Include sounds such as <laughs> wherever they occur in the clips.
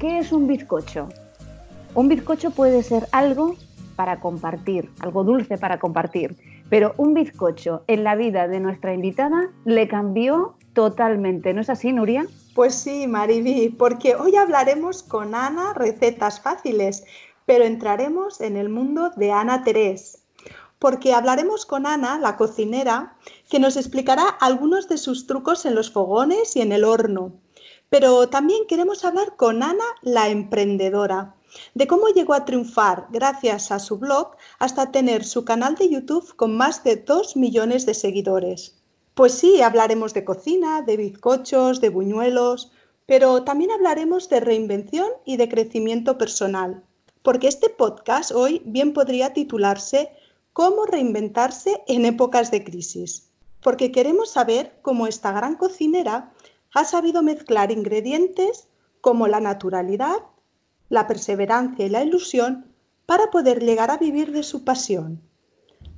¿Qué es un bizcocho? Un bizcocho puede ser algo para compartir, algo dulce para compartir, pero un bizcocho en la vida de nuestra invitada le cambió totalmente, ¿no es así, Nuria? Pues sí, Mariby, porque hoy hablaremos con Ana recetas fáciles, pero entraremos en el mundo de Ana Terés, porque hablaremos con Ana, la cocinera, que nos explicará algunos de sus trucos en los fogones y en el horno. Pero también queremos hablar con Ana, la emprendedora, de cómo llegó a triunfar gracias a su blog hasta tener su canal de YouTube con más de 2 millones de seguidores. Pues sí, hablaremos de cocina, de bizcochos, de buñuelos, pero también hablaremos de reinvención y de crecimiento personal, porque este podcast hoy bien podría titularse Cómo reinventarse en épocas de crisis, porque queremos saber cómo esta gran cocinera ha sabido mezclar ingredientes como la naturalidad, la perseverancia y la ilusión para poder llegar a vivir de su pasión.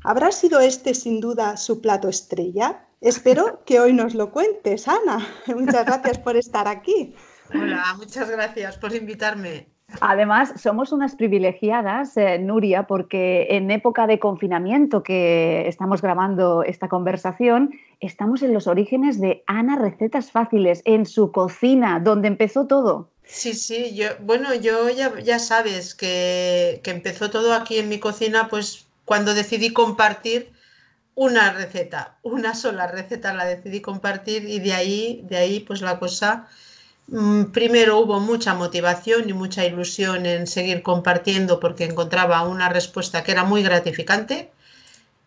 ¿Habrá sido este sin duda su plato estrella? Espero <laughs> que hoy nos lo cuentes, Ana. <laughs> Muchas gracias por estar aquí. Hola, muchas gracias por invitarme. Además, somos unas privilegiadas, eh, Nuria, porque en época de confinamiento que estamos grabando esta conversación, estamos en los orígenes de Ana Recetas Fáciles, en su cocina, donde empezó todo. Sí, sí, yo, bueno, yo ya, ya sabes que, que empezó todo aquí en mi cocina, pues cuando decidí compartir una receta, una sola receta la decidí compartir y de ahí, de ahí pues la cosa primero hubo mucha motivación y mucha ilusión en seguir compartiendo porque encontraba una respuesta que era muy gratificante.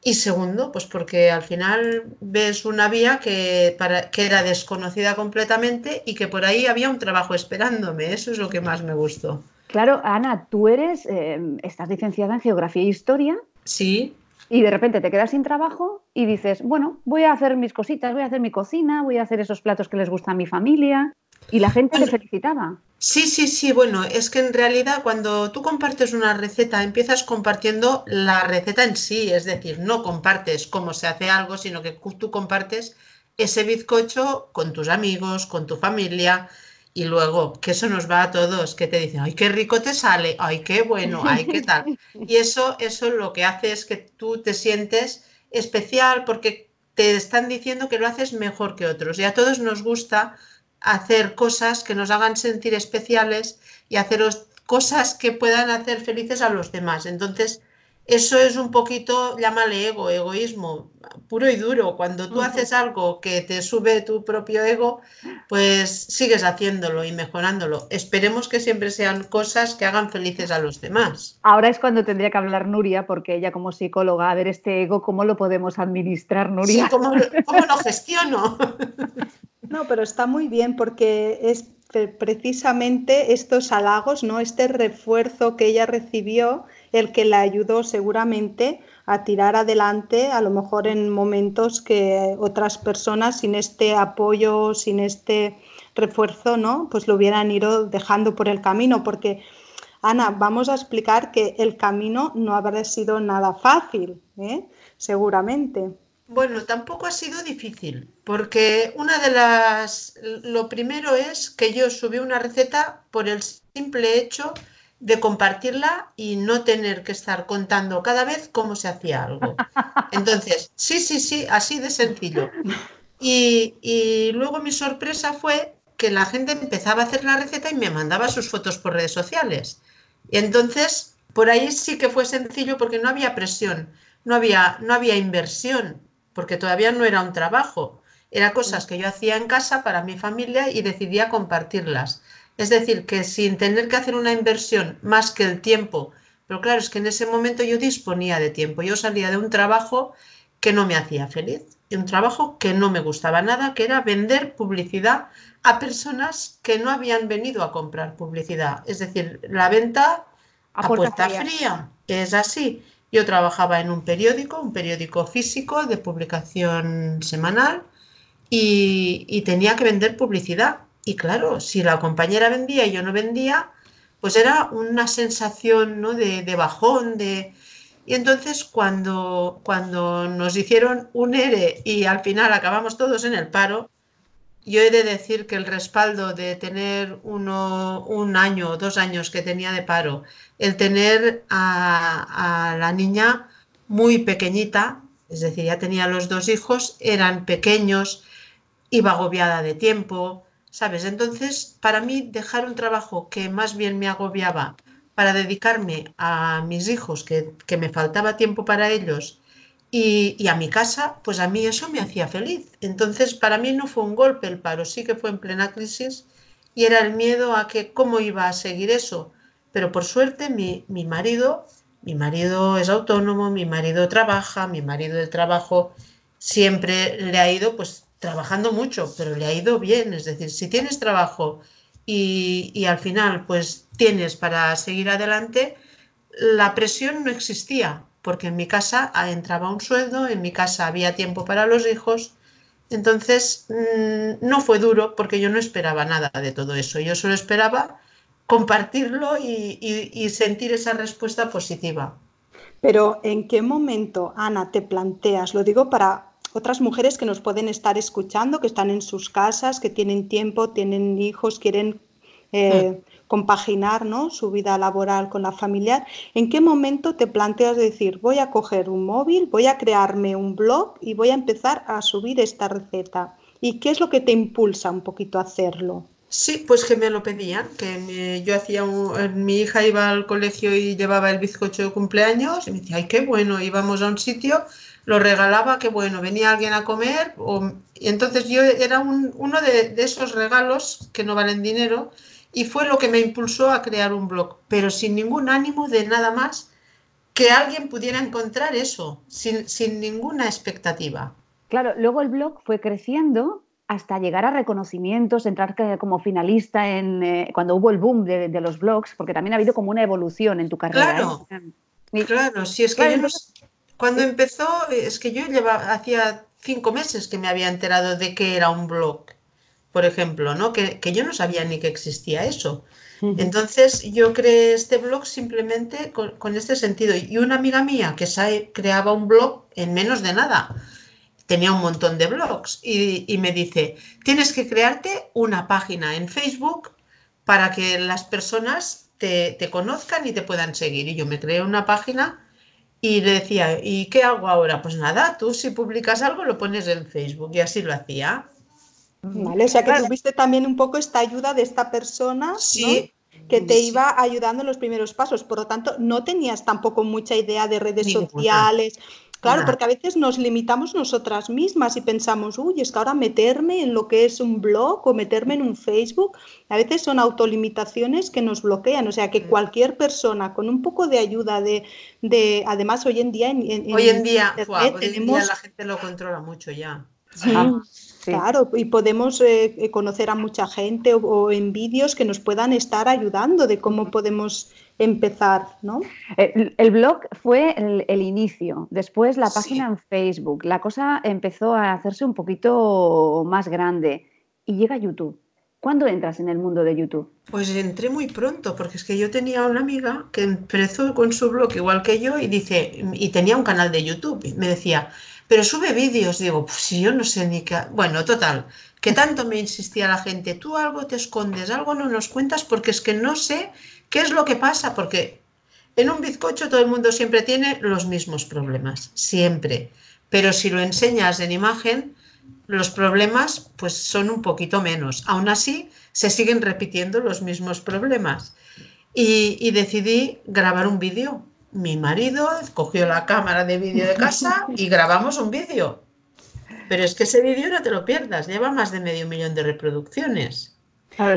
Y segundo, pues porque al final ves una vía que, para, que era desconocida completamente y que por ahí había un trabajo esperándome. Eso es lo que más me gustó. Claro, Ana, tú eres, eh, estás licenciada en Geografía e Historia. Sí. Y de repente te quedas sin trabajo y dices, bueno, voy a hacer mis cositas, voy a hacer mi cocina, voy a hacer esos platos que les gusta a mi familia. Y la gente te felicitaba. Sí, sí, sí. Bueno, es que en realidad cuando tú compartes una receta, empiezas compartiendo la receta en sí. Es decir, no compartes cómo se hace algo, sino que tú compartes ese bizcocho con tus amigos, con tu familia. Y luego, que eso nos va a todos, que te dicen, ay, qué rico te sale, ay, qué bueno, ay, qué tal. <laughs> Y eso, eso lo que hace es que tú te sientes especial porque te están diciendo que lo haces mejor que otros. Y a todos nos gusta hacer cosas que nos hagan sentir especiales y hacer cosas que puedan hacer felices a los demás. Entonces, eso es un poquito, llámale ego, egoísmo, puro y duro. Cuando tú haces algo que te sube tu propio ego, pues sigues haciéndolo y mejorándolo. Esperemos que siempre sean cosas que hagan felices a los demás. Ahora es cuando tendría que hablar Nuria, porque ella como psicóloga, a ver este ego, ¿cómo lo podemos administrar, Nuria? Sí, ¿cómo, cómo lo <laughs> gestiono? No, pero está muy bien porque es precisamente estos halagos, ¿no? Este refuerzo que ella recibió, el que la ayudó seguramente a tirar adelante, a lo mejor en momentos que otras personas sin este apoyo, sin este refuerzo, ¿no? Pues lo hubieran ido dejando por el camino, porque Ana, vamos a explicar que el camino no habrá sido nada fácil, ¿eh? seguramente. Bueno, tampoco ha sido difícil, porque una de las, lo primero es que yo subí una receta por el simple hecho de compartirla y no tener que estar contando cada vez cómo se hacía algo. Entonces, sí, sí, sí, así de sencillo. Y, y luego mi sorpresa fue que la gente empezaba a hacer la receta y me mandaba sus fotos por redes sociales. Y entonces, por ahí sí que fue sencillo porque no había presión, no había, no había inversión porque todavía no era un trabajo, era cosas que yo hacía en casa para mi familia y decidía compartirlas. Es decir, que sin tener que hacer una inversión más que el tiempo, pero claro, es que en ese momento yo disponía de tiempo, yo salía de un trabajo que no me hacía feliz. un trabajo que no me gustaba nada, que era vender publicidad a personas que no habían venido a comprar publicidad. Es decir, la venta a, puerta, fría. Es así. Yo trabajaba en un periódico, un periódico físico de publicación semanal y, tenía que vender publicidad. Y claro, si la compañera vendía y yo no vendía, pues era una sensación ¿no? de, de bajón, de, y entonces cuando, cuando nos hicieron un ERE y al final acabamos todos en el paro, yo he de decir que el respaldo de tener uno, un año o dos años que tenía de paro, el tener a, a la niña muy pequeñita, es decir, ya tenía los dos hijos, eran pequeños, iba agobiada de tiempo, ¿sabes? Entonces, para mí, dejar un trabajo que más bien me agobiaba para dedicarme a mis hijos, que, me faltaba tiempo para ellos, y, a mi casa, pues a mí eso me hacía feliz. Entonces, para mí no fue un golpe el paro, sí que fue en plena crisis y era el miedo a que cómo iba a seguir eso. Pero por suerte mi, mi marido, mi marido es autónomo, mi marido trabaja, mi marido del trabajo siempre le ha ido pues trabajando mucho, pero le ha ido bien. Es decir, si tienes trabajo y, al final pues tienes para seguir adelante, la presión no existía, porque en mi casa entraba un sueldo, en mi casa había tiempo para los hijos, entonces mm, no fue duro porque yo no esperaba nada de todo eso, yo solo esperaba compartirlo y, y sentir esa respuesta positiva. Pero ¿en qué momento, Ana, te planteas? Lo digo para otras mujeres que nos pueden estar escuchando, que están en sus casas, que tienen tiempo, tienen hijos, quieren eh, hmm. Compaginar ¿no? su vida laboral con la familiar. ¿En qué momento te planteas decir, voy a coger un móvil, voy a crearme un blog y voy a empezar a subir esta receta? ¿Y qué es lo que te impulsa un poquito a hacerlo? Sí, pues que me lo pedían, que yo hacía, mi hija iba al colegio y llevaba el bizcocho de cumpleaños y me decía, ay, qué bueno, íbamos a un sitio lo regalaba, que bueno, venía alguien a comer, y entonces yo era uno de, esos regalos que no valen dinero, y fue lo que me impulsó a crear un blog, pero sin ningún ánimo de nada más que alguien pudiera encontrar eso, sin, ninguna expectativa. Claro, luego el blog fue creciendo hasta llegar a reconocimientos, entrar como finalista en eh, cuando hubo el boom de, los blogs, porque también ha habido como una evolución en tu carrera. Claro, ¿eh? claro, si es que yo no, cuando empezó, es que yo llevaba, hacía cinco meses que me había enterado de que era un blog, por ejemplo, ¿no? Que, yo no sabía ni que existía eso. Entonces yo creé este blog simplemente con, este sentido. Y una amiga mía que creaba un blog en menos de nada, tenía un montón de blogs, y, me dice, tienes que crearte una página en Facebook para que las personas te, te conozcan y te puedan seguir. Y yo me creé una página y le decía, ¿y qué hago ahora? Pues nada, tú si publicas algo lo pones en Facebook y así lo hacía. Vale, o sea que tuviste también un poco esta ayuda de esta persona que te iba ayudando en los primeros pasos. Por lo tanto, no tenías tampoco mucha idea de redes sociales, Claro, porque a veces nos limitamos nosotras mismas y pensamos, uy, es que ahora meterme en lo que es un blog o meterme en un Facebook, a veces son autolimitaciones que nos bloquean. O sea, que mm. cualquier persona con un poco de ayuda de, de además hoy en día en, hoy en día, tenemos... la gente lo controla mucho ya. Claro, y podemos eh, conocer a mucha gente o, en vídeos que nos puedan estar ayudando de cómo podemos empezar, ¿no? El, blog fue el, inicio, después la página en Facebook, la cosa empezó a hacerse un poquito más grande y llega YouTube. ¿Cuándo entras en el mundo de YouTube? Pues entré muy pronto, porque es que yo tenía una amiga que empezó con su blog igual que yo y dice, y tenía un canal de YouTube. Y me decía, pero sube vídeos, digo, pues yo no sé ni qué. Bueno, total, que tanto me insistía la gente, tú algo te escondes, algo no nos cuentas porque es que no sé qué es lo que pasa, porque en un bizcocho todo el mundo siempre tiene los mismos problemas, siempre. Pero si lo enseñas en imagen, los problemas pues son un poquito menos. Aún así, se siguen repitiendo los mismos problemas. Y, y decidí grabar un vídeo mi marido cogió la cámara de vídeo de casa y grabamos un vídeo. Pero es que ese vídeo no te lo pierdas, lleva más de medio millón de reproducciones.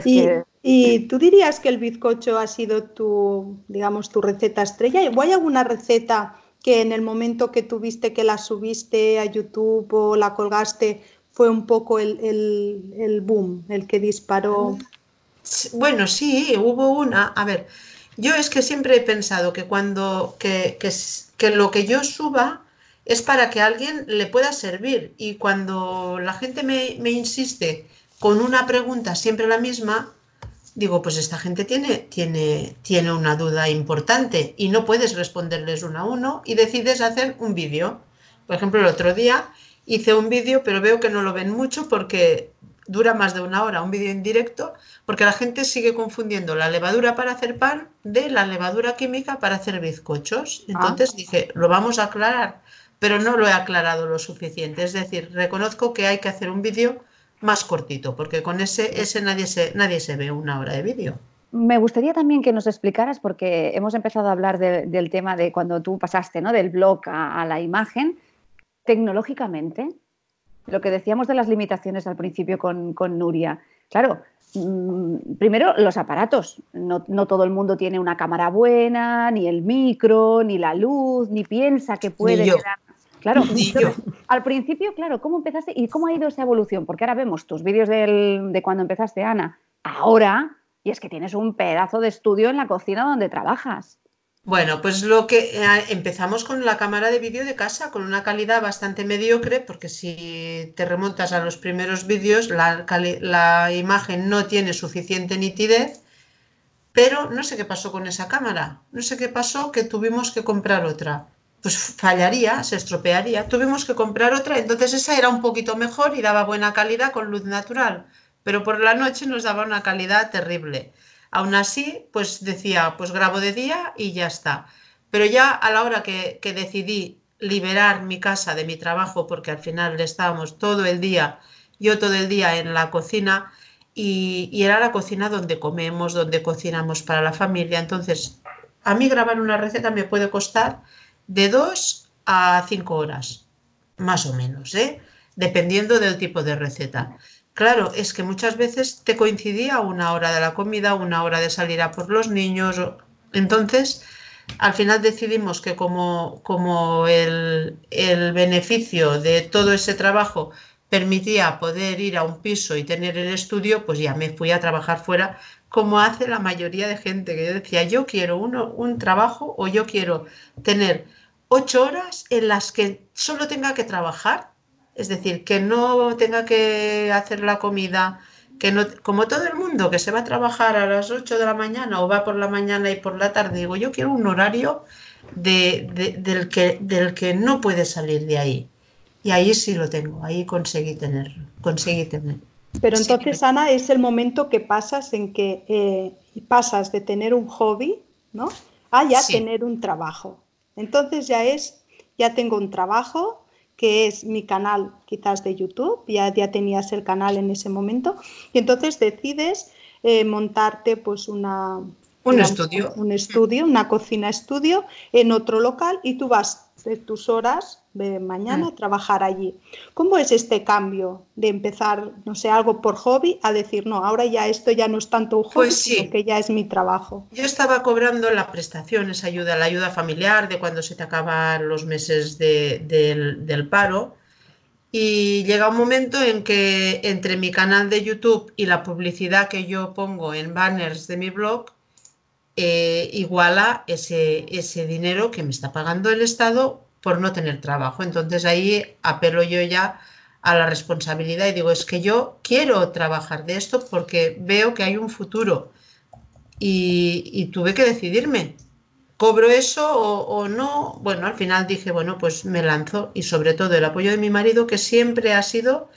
y, tú dirías que el bizcocho ha sido tu, digamos, tu receta estrella? ¿O hay alguna receta que en el momento que tuviste que la subiste a YouTube o la colgaste fue un poco el, el boom, el que disparó? Bueno, sí, hubo una. A ver, yo es que siempre he pensado que cuando que, que, lo que yo suba es para que a alguien le pueda servir. Y cuando la gente me, me, insiste con una pregunta siempre la misma, digo, pues esta gente tiene, tiene, tiene una duda importante y no puedes responderles uno a uno y decides hacer un vídeo. Por ejemplo, el otro día hice un vídeo, pero veo que no lo ven mucho porque dura más de una hora, un vídeo en directo, porque la gente sigue confundiendo la levadura para hacer pan de la levadura química para hacer bizcochos. Ah. Entonces dije, lo vamos a aclarar, pero no lo he aclarado lo suficiente. Es decir, reconozco que hay que hacer un vídeo más cortito, porque con ese, ese nadie, se, nadie se ve una hora de vídeo. Me gustaría también que nos explicaras, porque hemos empezado a hablar del tema de cuando tú pasaste ¿no? del blog a la imagen, tecnológicamente, lo que decíamos de las limitaciones al principio con, Nuria. Claro, mm, primero los aparatos. No, todo el mundo tiene una cámara buena, ni el micro, ni la luz, ni piensa que puede quedar. Claro, <laughs> al principio, claro, ¿cómo empezaste y cómo ha ido esa evolución? Porque ahora vemos tus vídeos de cuando empezaste, Ana, ahora, y es que tienes un pedazo de estudio en la cocina donde trabajas. Bueno, pues lo que eh, empezamos con la cámara de vídeo de casa, con una calidad bastante mediocre, porque si te remontas a los primeros vídeos, la, la, imagen no tiene suficiente nitidez, pero no sé qué pasó con esa cámara, no sé qué pasó que tuvimos que comprar otra. Pues fallaría, se estropearía, tuvimos que comprar otra, entonces esa era un poquito mejor y daba buena calidad con luz natural, pero por la noche nos daba una calidad terrible. Aún así, pues decía, pues grabo de día y ya está. Pero ya a la hora que, decidí liberar mi casa de mi trabajo, porque al final estábamos todo el día, yo todo el día en la cocina, y, era la cocina donde comemos, donde cocinamos para la familia. Entonces, a mí grabar una receta me puede costar de dos a cinco horas, más o menos, ¿eh? dependiendo del tipo de receta. Claro, es que muchas veces te coincidía una hora de la comida, una hora de salir a por los niños. Entonces, al final decidimos que como, como el, beneficio de todo ese trabajo permitía poder ir a un piso y tener el estudio, pues ya me fui a trabajar fuera, como hace la mayoría de gente, que yo decía, yo quiero uno, un trabajo o yo quiero tener ocho horas en las que solo tenga que trabajar es decir, que no tenga que hacer la comida, que no, como todo el mundo, que se va a trabajar a las 8 de la mañana o va por la mañana y por la tarde, digo, yo quiero un horario del, que, del que no puede salir de ahí. Y ahí sí lo tengo, ahí conseguí tenerlo, conseguí tener. Pero entonces, Ana, es el momento que pasas en que eh, pasas de tener un hobby, ¿no? A ya tener un trabajo. Entonces ya es, ya tengo un trabajo, que es mi canal quizás de YouTube, ya, ya tenías el canal en ese momento, y entonces decides eh, montarte pues una... Un estudio. Un estudio, una cocina estudio en otro local y tú vas de tus horas de mañana mm. trabajar allí. ¿Cómo es este cambio de empezar, no sé, algo por hobby a decir, no, ahora ya esto ya no es tanto un hobby, pues sino que ya es mi trabajo? Yo estaba cobrando la prestación, esa ayuda, la ayuda familiar de cuando se te acaban los meses del, paro. Y llega un momento en que entre mi canal de YouTube y la publicidad que yo pongo en banners de mi blog, eh, iguala ese, ese dinero que me está pagando el Estado por no tener trabajo. Entonces ahí apelo yo ya a la responsabilidad y digo, es que yo quiero trabajar de esto porque veo que hay un futuro y, tuve que decidirme. ¿Cobro eso o, no? Bueno, al final dije, bueno, pues me lanzo y sobre todo el apoyo de mi marido que siempre ha sido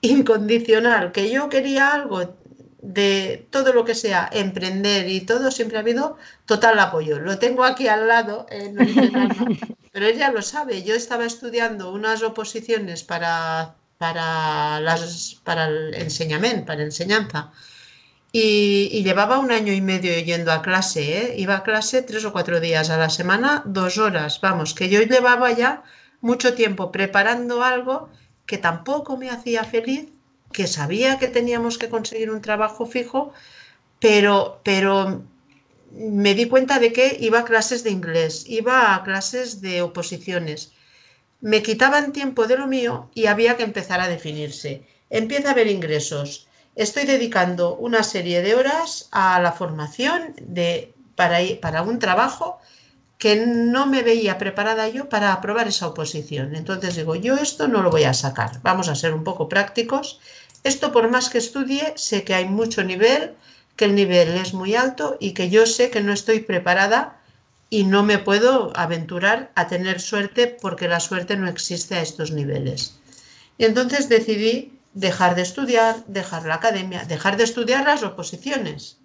incondicional, que yo quería algo de todo lo que sea emprender y todo, siempre ha habido total apoyo. Lo tengo aquí al lado, eh, <laughs> pero ella lo sabe. Yo estaba estudiando unas oposiciones para, para, las, para el enseñamiento, para enseñanza. Y, llevaba un año y medio yendo a clase, ¿eh? iba a clase tres o cuatro días a la semana, dos horas, vamos, que yo llevaba ya mucho tiempo preparando algo que tampoco me hacía feliz, que sabía que teníamos que conseguir un trabajo fijo, pero, pero me di cuenta de que iba a clases de inglés, iba a clases de oposiciones. Me quitaban tiempo de lo mío y había que empezar a definirse. Empieza a haber ingresos. Estoy dedicando una serie de horas a la formación de, para, para un trabajo que no me veía preparada yo para aprobar esa oposición. Entonces digo, yo esto no lo voy a sacar. Vamos a ser un poco prácticos. Esto por más que estudie, sé que hay mucho nivel, que el nivel es muy alto y que yo sé que no estoy preparada y no me puedo aventurar a tener suerte porque la suerte no existe a estos niveles. Y entonces decidí dejar de estudiar, dejar la academia, dejar de estudiar las oposiciones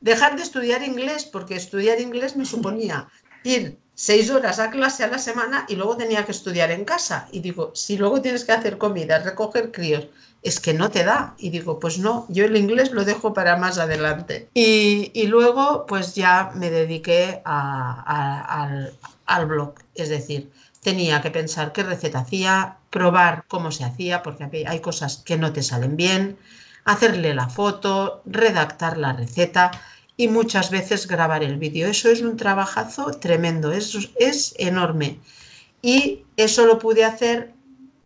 dejar de estudiar inglés, porque estudiar inglés me suponía ir seis horas a clase a la semana y luego tenía que estudiar en casa. Y digo, si luego tienes que hacer comida, recoger críos, es que no te da. Y digo, pues no, yo el inglés lo dejo para más adelante. Y, luego pues ya me dediqué al, al blog, es decir, tenía que pensar qué receta hacía, probar cómo se hacía, porque hay cosas que no te salen bien, hacerle la foto, redactar la receta y muchas veces grabar el vídeo. Eso es un trabajazo tremendo, es, es enorme. Y eso lo pude hacer,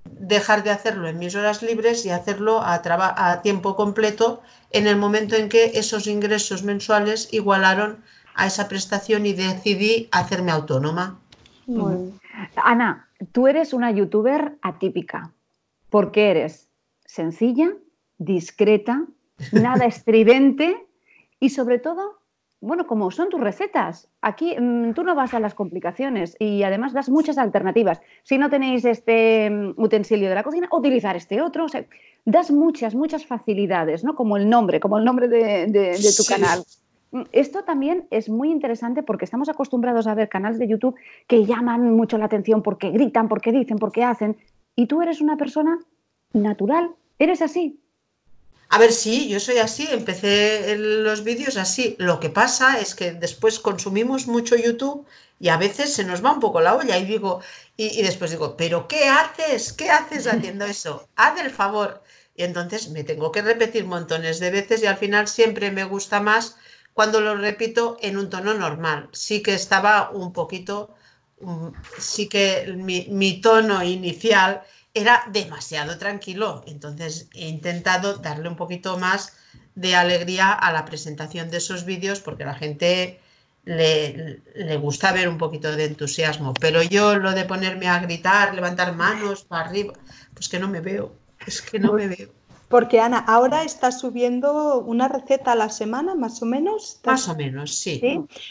dejar de hacerlo en mis horas libres y hacerlo a, a tiempo completo en el momento en que esos ingresos mensuales igualaron a esa prestación y decidí hacerme autónoma. Ana, tú eres una youtuber atípica. Porque eres sencilla, discreta, nada estridente y sobre todo, bueno, como son tus recetas, aquí mm, tú no vas a las complicaciones y además das muchas alternativas. Si no tenéis este mm, utensilio de la cocina, utilizar este otro. das muchas, muchas facilidades, ¿no? Como el nombre, como el nombre de, tu canal. Mm, esto también es muy interesante porque estamos acostumbrados a ver canales de YouTube que llaman mucho la atención porque gritan, porque dicen, porque hacen. Y tú eres una persona natural, eres así. A ver, sí, yo soy así, empecé los vídeos así. Lo que pasa es que después consumimos mucho YouTube y a veces se nos va un poco la olla y digo, y, después digo, pero ¿qué haces? ¿Qué haces haciendo eso? Haz el favor. Y entonces me tengo que repetir montones de veces y al final siempre me gusta más cuando lo repito en un tono normal. Sí que estaba un poquito, mm, sí que mi tono inicial era demasiado tranquilo. Entonces he intentado darle un poquito más de alegría a la presentación de esos vídeos porque a la gente le, gusta ver un poquito de entusiasmo. Pero yo lo de ponerme a gritar, levantar manos para arriba, pues que no me veo. Es que no me veo. Porque Ana, ahora estás subiendo una receta a la semana, más o menos. Más o menos, sí.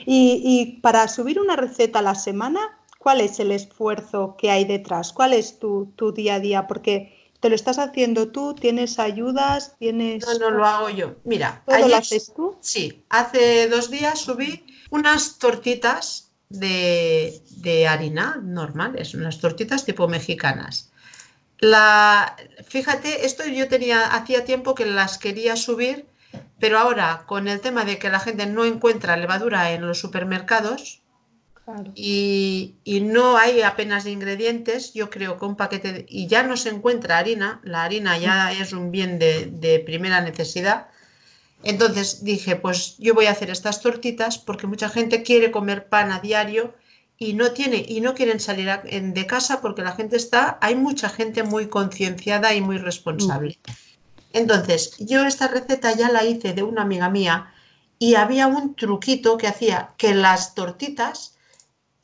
Y, y para subir una receta a la semana, ¿Cuál es el esfuerzo que hay detrás? ¿Cuál es tu, día a día? Porque te lo estás haciendo tú, tienes ayudas, tienes... No, no lo hago yo. Mira, ¿Todo lo haces tú? Sí, hace dos días subí unas tortitas de, harina normales, unas tortitas tipo mexicanas. La, fíjate, esto yo tenía, hacía tiempo que las quería subir, pero ahora con el tema de que la gente no encuentra levadura en los supermercados, y, no hay apenas ingredientes, yo creo que un paquete, y ya no se encuentra harina, la harina ya es un bien de, primera necesidad. Entonces dije, pues yo voy a hacer estas tortitas porque mucha gente quiere comer pan a diario y no tiene y no quieren salir de casa porque la gente está, hay mucha gente muy concienciada y muy responsable. Entonces, yo esta receta ya la hice de una amiga mía y había un truquito que hacía que las tortitas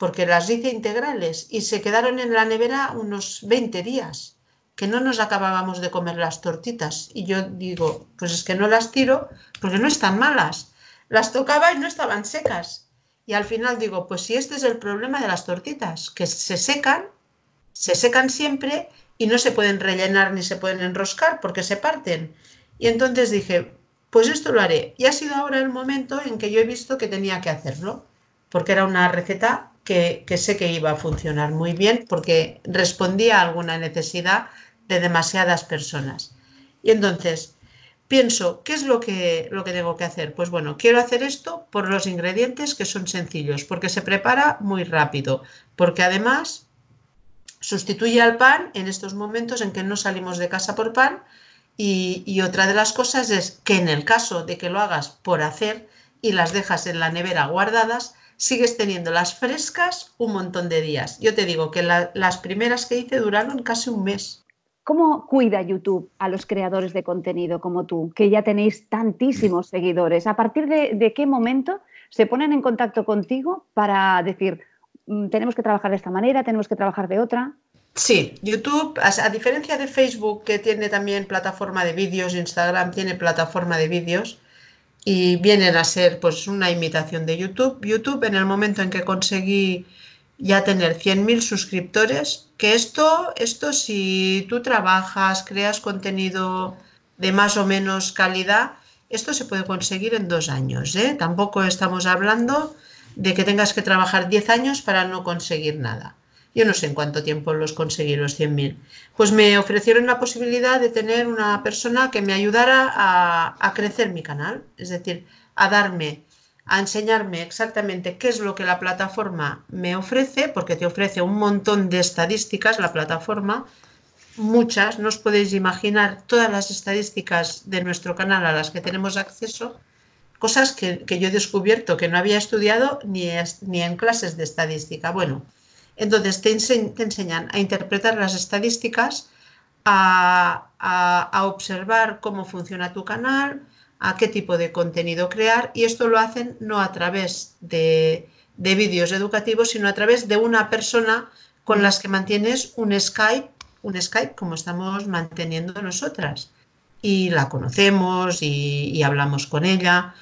porque las hice integrales y se quedaron en la nevera unos 20 días, que no nos acabábamos de comer las tortitas. Y yo digo, pues es que no las tiro porque no están malas. Las tocaba y no estaban secas. Y al final digo, pues si este es el problema de las tortitas, que se secan, se secan siempre y no se pueden rellenar ni se pueden enroscar porque se parten. Y entonces dije, pues esto lo haré. Y ha sido ahora el momento en que yo he visto que tenía que hacerlo, porque era una receta que, sé que iba a funcionar muy bien porque respondía a alguna necesidad de demasiadas personas. Y entonces pienso, ¿qué es lo que, lo que tengo que hacer? Pues bueno, quiero hacer esto por los ingredientes que son sencillos, porque se prepara muy rápido, porque además sustituye al pan en estos momentos en que no salimos de casa por pan. Y, y otra de las cosas es que en el caso de que lo hagas por hacer, y las dejas en la nevera guardadas, sigues teniéndolas frescas un montón de días. Yo te digo que las primeras que hice duraron casi un mes. ¿Cómo cuida YouTube a los creadores de contenido como tú, que ya tenéis tantísimos seguidores? ¿A partir de, qué momento se ponen en contacto contigo para decir, mm, tenemos que trabajar de esta manera, tenemos que trabajar de otra? Sí, YouTube, a, diferencia de Facebook, que tiene también plataforma de vídeos, Instagram tiene plataforma de vídeos y vienen a ser pues una imitación de YouTube. YouTube, en el momento en que conseguí ya tener 100.000 suscriptores, que esto, esto si tú trabajas, creas contenido de más o menos calidad, esto se puede conseguir en dos años. ¿eh? Tampoco estamos hablando de que tengas que trabajar 10 años para no conseguir nada. Yo no sé en cuánto tiempo los conseguí los 100.000. Pues me ofrecieron la posibilidad de tener una persona que me ayudara a, crecer mi canal, es decir, a darme a enseñarme exactamente qué es lo que la plataforma me ofrece, porque te ofrece un montón de estadísticas, la plataforma, muchas, no os podéis imaginar todas las estadísticas de nuestro canal a las que tenemos acceso, cosas que, yo he descubierto que no había estudiado ni, ni en clases de estadística. Bueno, entonces te, enseñan a interpretar las estadísticas, a observar cómo funciona tu canal, a qué tipo de contenido crear y esto lo hacen no a través de, vídeos educativos, sino a través de una persona con las que mantienes un Skype, un Skype como estamos manteniendo nosotras. Y la conocemos y, hablamos con ella.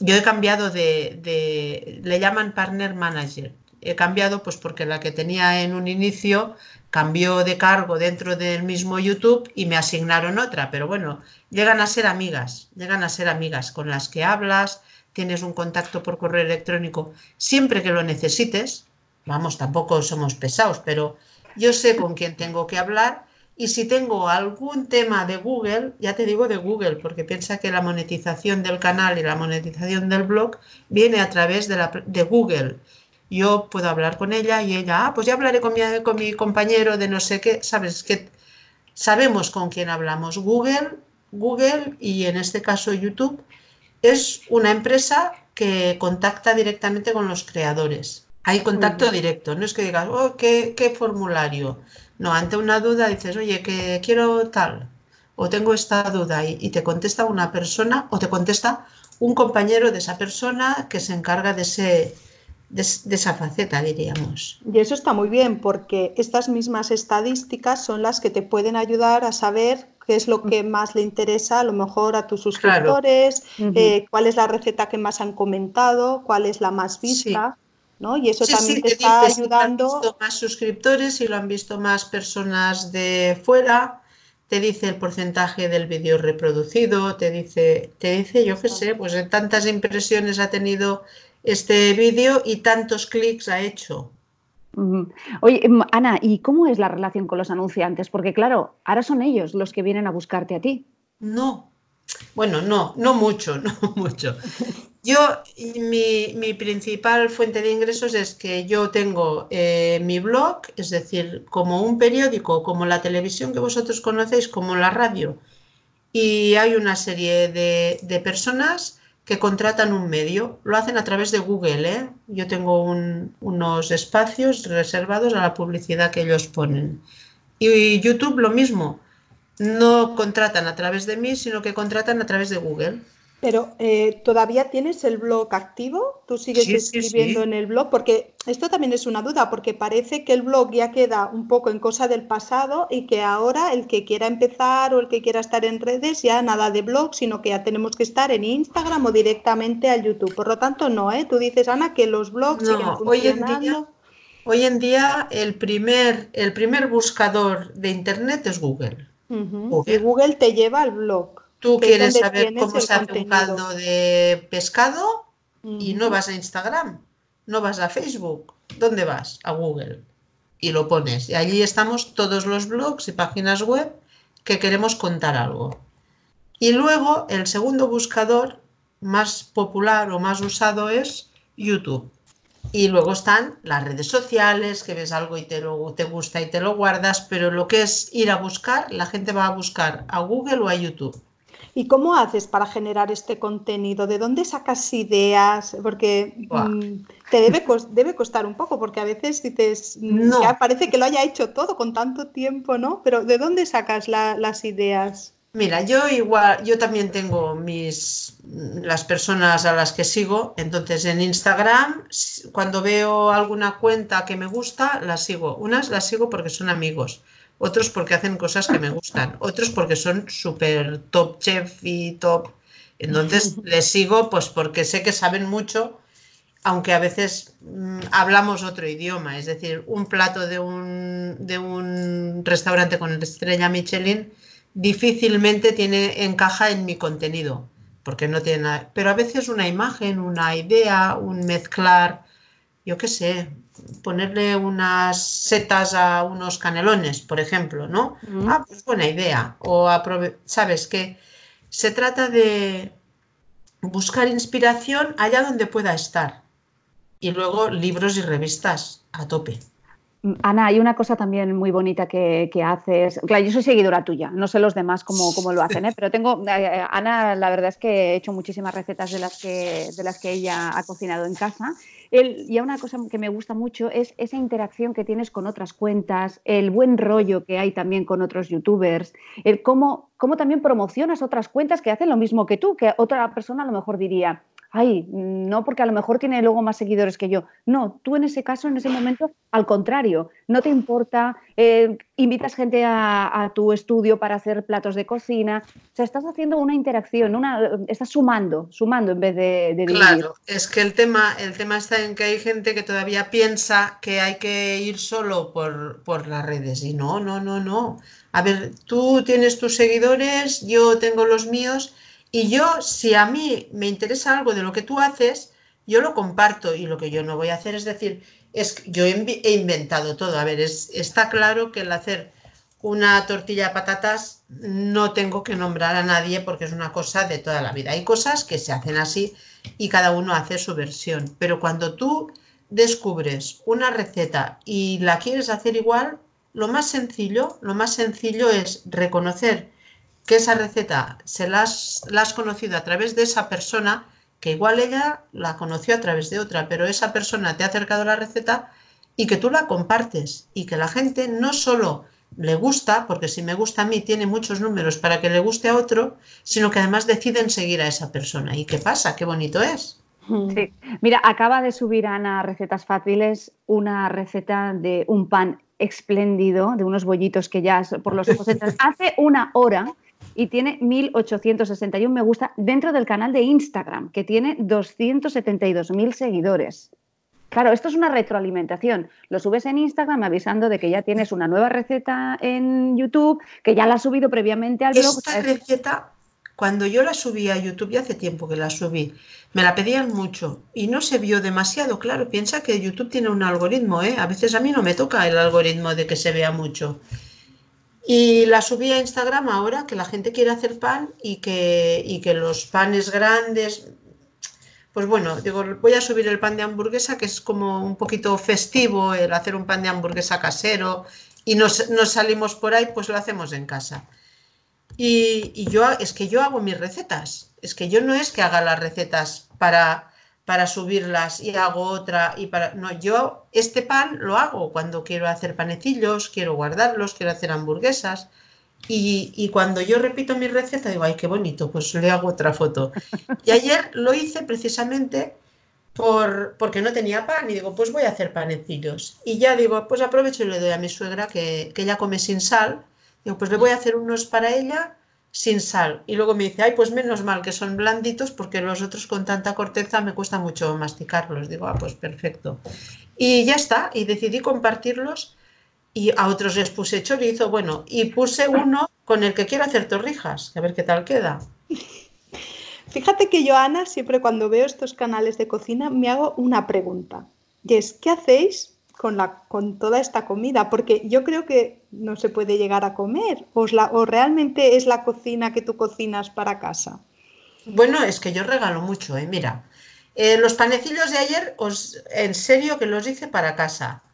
Yo he cambiado de, de, le llaman partner manager. He cambiado pues porque la que tenía en un inicio cambió de cargo dentro del mismo YouTube y me asignaron otra, pero bueno, llegan a ser amigas, llegan a ser amigas con las que hablas, tienes un contacto por correo electrónico siempre que lo necesites. Vamos, tampoco somos pesados, pero yo sé con quién tengo que hablar y si tengo algún tema de Google, ya te digo de Google, porque piensa que la monetización del canal y la monetización del blog viene a través de, la, de Google yo puedo hablar con ella y ella, ah, pues ya hablaré con mi, con mi compañero de no sé qué, sabes que sabemos con quién hablamos. Google, Google y en este caso YouTube es una empresa que contacta directamente con los creadores. Hay contacto directo, no es que digas, oh, ¿qué, qué formulario. No, ante una duda dices, oye, que quiero tal, o tengo esta duda, y, y, te contesta una persona, o te contesta un compañero de esa persona que se encarga de ese, de, esa faceta, diríamos. Y eso está muy bien porque estas mismas estadísticas son las que te pueden ayudar a saber qué es lo que más le interesa a lo mejor a tus suscriptores, eh, cuál es la receta que más han comentado, cuál es la más vista. ¿no? Y eso también te, está ayudando. Si lo han visto más suscriptores, y lo han visto más personas de fuera, te dice el porcentaje del vídeo reproducido, te dice, te dice, yo qué sé, pues en tantas impresiones ha tenido este vídeo y tantos clics ha hecho. Oye, em, Ana, ¿y cómo es la relación con los anunciantes? Porque claro, ahora son ellos los que vienen a buscarte a ti. No, bueno, no, no mucho, <laughs> no mucho. Yo, mi, mi principal fuente de ingresos es que yo tengo eh, mi blog, es decir, como un periódico, como la televisión que vosotros conocéis, como la radio, y hay una serie de, de personas que contratan un medio. Lo hacen a través de Google. ¿eh? Yo tengo unos espacios reservados a la publicidad que ellos ponen. Y YouTube lo mismo. No contratan a través de mí, sino que contratan a través de Google. Pero eh, ¿todavía tienes el blog activo? ¿Tú sigues escribiendo en el blog? Porque esto también es una duda, porque parece que el blog ya queda un poco en cosa del pasado y que ahora el que quiera empezar o el que quiera estar en redes ya nada de blog, sino que ya tenemos que estar en Instagram o directamente al YouTube. Por lo tanto, no, ¿eh? Tú dices, Ana, que los blogs siguen Hoy en día, hoy en día el, primer, el primer buscador de Internet es Google. Google. Y Google te lleva al blog. Tú quieres saber cómo se hace un caldo de pescado y no vas a Instagram, no vas a Facebook. ¿Dónde vas? A Google. Y lo pones. Y allí estamos todos los blogs y páginas web que queremos contar algo. Y luego el segundo buscador más popular o más usado es YouTube. Y luego están las redes sociales, que ves algo y te, lo, te gusta y te lo guardas, pero lo que es ir a buscar, la gente va a buscar a Google o a YouTube. ¿Y cómo haces para generar este contenido? ¿De dónde sacas ideas? Porque mm, te debe, <laughs> debe costar un poco, porque a veces dices, mm, no. parece que lo haya hecho todo con tanto tiempo, ¿no? Pero ¿de dónde sacas las ideas? Mira, yo igual, yo también tengo mis las personas a las que sigo, entonces en Instagram, cuando veo alguna cuenta que me gusta, las sigo. Unas las sigo porque son amigos otros porque hacen cosas que me gustan, otros porque son súper top chef y top. Entonces <laughs> les sigo pues porque sé que saben mucho, aunque a veces mm, hablamos otro idioma, es decir, un plato de un, de un restaurante con estrella Michelin difícilmente tiene, encaja en mi contenido, porque no tiene nada. Pero a veces una imagen, una idea, un mezclar, yo qué sé, ponerle unas setas a unos canelones, por ejemplo, ¿no? Ah, pues buena idea. O sabes que se trata de buscar inspiración allá donde pueda estar. Y luego libros y revistas a tope. Ana, hay una cosa también muy bonita que, haces. Claro, yo soy seguidora tuya, no sé los demás cómo, cómo lo hacen, ¿eh? pero tengo. Eh, eh, Ana, la verdad es que he hecho muchísimas recetas de las que, de las que ella ha cocinado en casa. Y una cosa que me gusta mucho es esa interacción que tienes con otras cuentas, el buen rollo que hay también con otros youtubers, el cómo, cómo también promocionas otras cuentas que hacen lo mismo que tú, que otra persona a lo mejor diría ay, no porque a lo mejor tiene luego más seguidores que yo. No, tú en ese caso, en ese momento, al contrario, no te importa, eh, invitas gente a, tu estudio para hacer platos de cocina, o sea, estás haciendo una interacción, una, estás sumando, sumando en vez de, de Claro, es que el tema, el tema está en que hay gente que todavía piensa que hay que ir solo por, por las redes y no, no, no, no. A ver, tú tienes tus seguidores, yo tengo los míos y yo, si a mí me interesa algo de lo que tú haces, yo lo comparto y lo que yo no voy a hacer es decir, es yo he inventado todo. A ver, es, está claro que el hacer una tortilla de patatas no tengo que nombrar a nadie porque es una cosa de toda la vida. Hay cosas que se hacen así y cada uno hace su versión. Pero cuando tú descubres una receta y la quieres hacer igual, lo más sencillo, lo más sencillo es reconocer que esa receta se la has, conocido a través de esa persona, que igual ella la conoció a través de otra, pero esa persona te ha acercado la receta y que tú la compartes y que la gente no solo le gusta, porque si me gusta a mí tiene muchos números para que le guste a otro, sino que además deciden seguir a esa persona. ¿Y qué pasa? Qué bonito es. Sí. Mira, acaba de subir Ana Recetas Fáciles una receta de un pan espléndido, de unos bollitos que ya por los ojos entran. <laughs> Hace una hora y tiene 1.861 me gusta dentro del canal de Instagram, que tiene 272.000 seguidores. Claro, esto es una retroalimentación. Lo subes en Instagram avisando de que ya tienes una nueva receta en YouTube, que ya la has subido previamente al blog. Esta receta, cuando yo la subí a YouTube, ya hace tiempo que la subí, me la pedían mucho y no se vio demasiado. Claro, piensa que YouTube tiene un algoritmo, ¿eh? A veces a mí no me toca el algoritmo de que se vea mucho. Y la subí a Instagram ahora que la gente quiere hacer pan y que, y que los panes grandes, pues bueno, digo, voy a subir el pan de hamburguesa, que es como un poquito festivo el hacer un pan de hamburguesa casero y nos, nos salimos por ahí, pues lo hacemos en casa. Y, y, yo, es que yo hago mis recetas, es que yo no es que haga las recetas para para subirlas y hago otra y para no yo este pan lo hago cuando quiero hacer panecillos quiero guardarlos quiero hacer hamburguesas y, cuando yo repito mi receta digo ay qué bonito pues le hago otra foto y ayer lo hice precisamente por porque no tenía pan y digo pues voy a hacer panecillos y ya digo pues aprovecho y le doy a mi suegra que, que ella come sin sal digo pues le voy a hacer unos para ella sin sal. Y luego me dice, ay, pues menos mal que son blanditos porque los otros con tanta corteza me cuesta mucho masticarlos. Digo, ah, pues perfecto. Y ya está, y decidí compartirlos y a otros les puse chorizo, bueno, y puse uno con el que quiero hacer torrijas, a ver qué tal queda. Fíjate que yo, Ana, siempre cuando veo estos canales de cocina me hago una pregunta. Y es, ¿qué hacéis con, la, con toda esta comida, porque yo creo que no se puede llegar a comer, o, la, o realmente es la cocina que tú cocinas para casa. Bueno, es que yo regalo mucho, ¿eh? mira. Eh, los panecillos de ayer, os, en serio que los hice para casa.